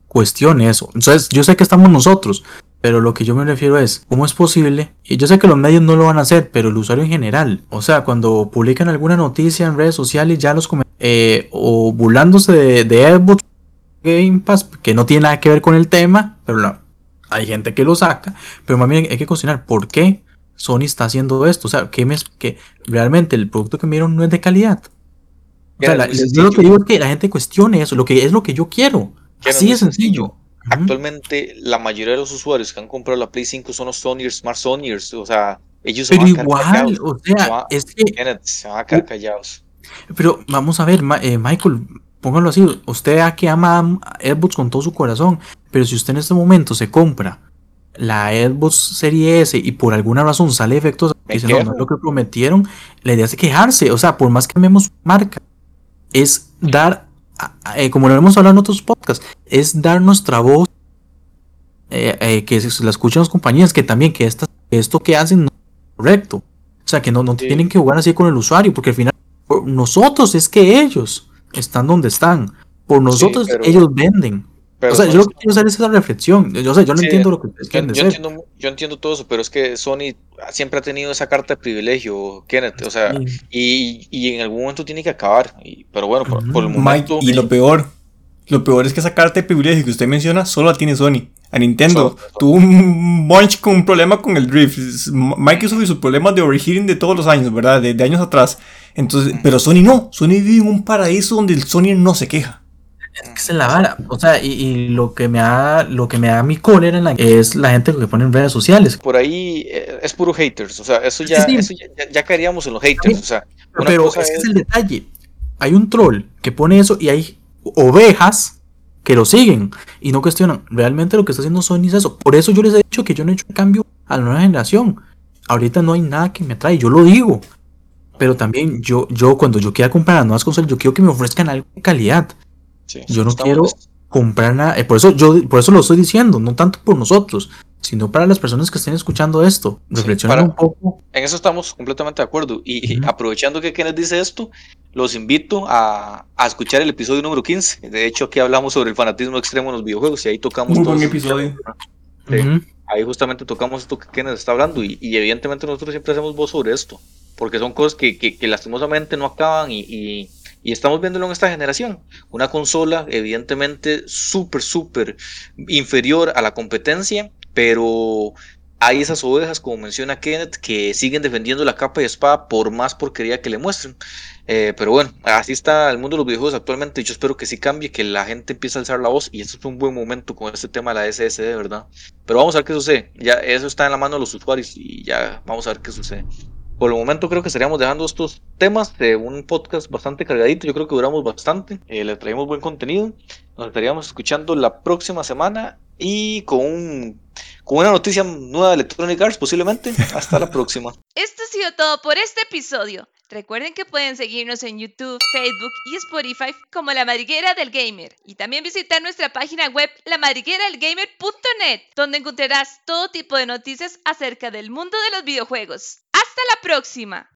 cuestione eso. Entonces, yo sé que estamos nosotros, pero lo que yo me refiero es, ¿cómo es posible? Y yo sé que los medios no lo van a hacer, pero el usuario en general, o sea, cuando publican alguna noticia en redes sociales, ya los eh, o burlándose de, de Xbox Game Pass, que no tiene nada que ver con el tema, pero no, hay gente que lo saca, pero más bien hay que cuestionar por qué Sony está haciendo esto, o sea, que, me, que realmente el producto que me dieron no es de calidad. O sea, la- es muy yo lo que digo es que la gente cuestione eso, lo que es lo que yo quiero. Así de sencillo. Ujú. Actualmente, la mayoría de los usuarios que han comprado la Play 5 son los Sonyers, Smart Sonyers, o sea, ellos se Pero van a quedar igual, callados. o Se sea, va- es que, se van a quedar callados. pero vamos a ver, Ma- eh, Michael, póngalo así, usted a que ama a AirBots con todo su corazón, pero si usted en este momento se compra la AirBots Serie S y por alguna razón sale efectos dice, no, no es lo que prometieron, la idea es quejarse, o sea, por más que amemos marca, es dar, eh, como lo hemos hablado en otros podcasts, es dar nuestra voz, eh, eh, que se la escuchen las compañías, que también que esta- que esto que hacen no es correcto. O sea, que no, no Sí. tienen que jugar así con el usuario, porque al final, por nosotros es que ellos están donde están. Por nosotros pero- ellos venden. Pero o sea, no yo lo que quiero hacer es esa reflexión. Yo, no Sí, entiendo lo que ustedes quieren yo decir. entiendo, yo entiendo todo eso, pero es que Sony siempre ha tenido esa carta de privilegio, Kenneth, o sea, Sí. y, y en algún momento tiene que acabar. y- pero bueno, por, por el Mike, momento. y lo peor, lo peor es que esa carta de privilegio que usted menciona solo la tiene Sony. A Nintendo Solo- tuvo un bunch con un problema con el drift. Microsoft y sus problemas de overheating de todos los años, ¿verdad? De, de años atrás. Entonces, pero Sony no. Sony vive en un paraíso donde el Sony no se queja. Es que es la vara. O sea, y, y lo que me da, lo que me da mi cólera en la- es la gente que pone en redes sociales. por ahí eh, es puro haters, o sea, eso ya, Sí, sí. eso ya, ya- caeríamos en los haters, o sea, Pero cosa es que es- es el detalle. Hay un troll que pone eso y hay ovejas que lo siguen y no cuestionan. Realmente lo que está haciendo Sony es eso. Por eso yo les he dicho que yo no he hecho el cambio a la nueva generación. Ahorita no hay nada que me atrae, yo lo digo. Pero también yo, yo cuando yo quiera comprar las nuevas consolas, yo quiero que me ofrezcan algo de calidad. Sí, Yo no quiero comprar nada. eh, por eso yo por eso lo estoy diciendo, no tanto por nosotros, sino para las personas que estén escuchando esto. Reflexionen para- un poco. En eso estamos completamente de acuerdo. Y aprovechando que Kenneth dice esto, los invito a, a escuchar el episodio número 15. De hecho, aquí hablamos sobre el fanatismo extremo en los videojuegos y ahí tocamos Muy buen episodio. Sí. Ahí justamente tocamos esto que Kenneth está hablando y, y evidentemente nosotros siempre hacemos voz sobre esto, porque son cosas que, que- que lastimosamente no acaban y, y- y estamos viéndolo en esta generación. Una consola evidentemente súper, súper inferior a la competencia, pero hay esas ovejas, como menciona Kenneth, que siguen defendiendo la capa y espada por más porquería que le muestren. Eh, pero bueno, así está el mundo de los videojuegos actualmente. Yo espero que sí cambie, que la gente empiece a alzar la voz y esto es un buen momento con este tema de la SSD, ¿verdad? Pero vamos a ver qué sucede. Ya eso está en la mano de los usuarios y ya vamos a ver qué sucede. Por el momento creo que estaríamos dejando estos temas de un podcast bastante cargadito. Yo creo que duramos bastante. Eh, le traemos buen contenido. Nos estaríamos escuchando la próxima semana y con, un, con una noticia nueva de Electronic Arts posiblemente. Hasta la próxima. Esto ha sido todo por este episodio. Recuerden que pueden seguirnos en YouTube, Facebook y Spotify como La Madriguera del Gamer. Y también visitar nuestra página web lamadrigueradelgamer.net, donde encontrarás todo tipo de noticias acerca del mundo de los videojuegos. ¡Hasta la próxima!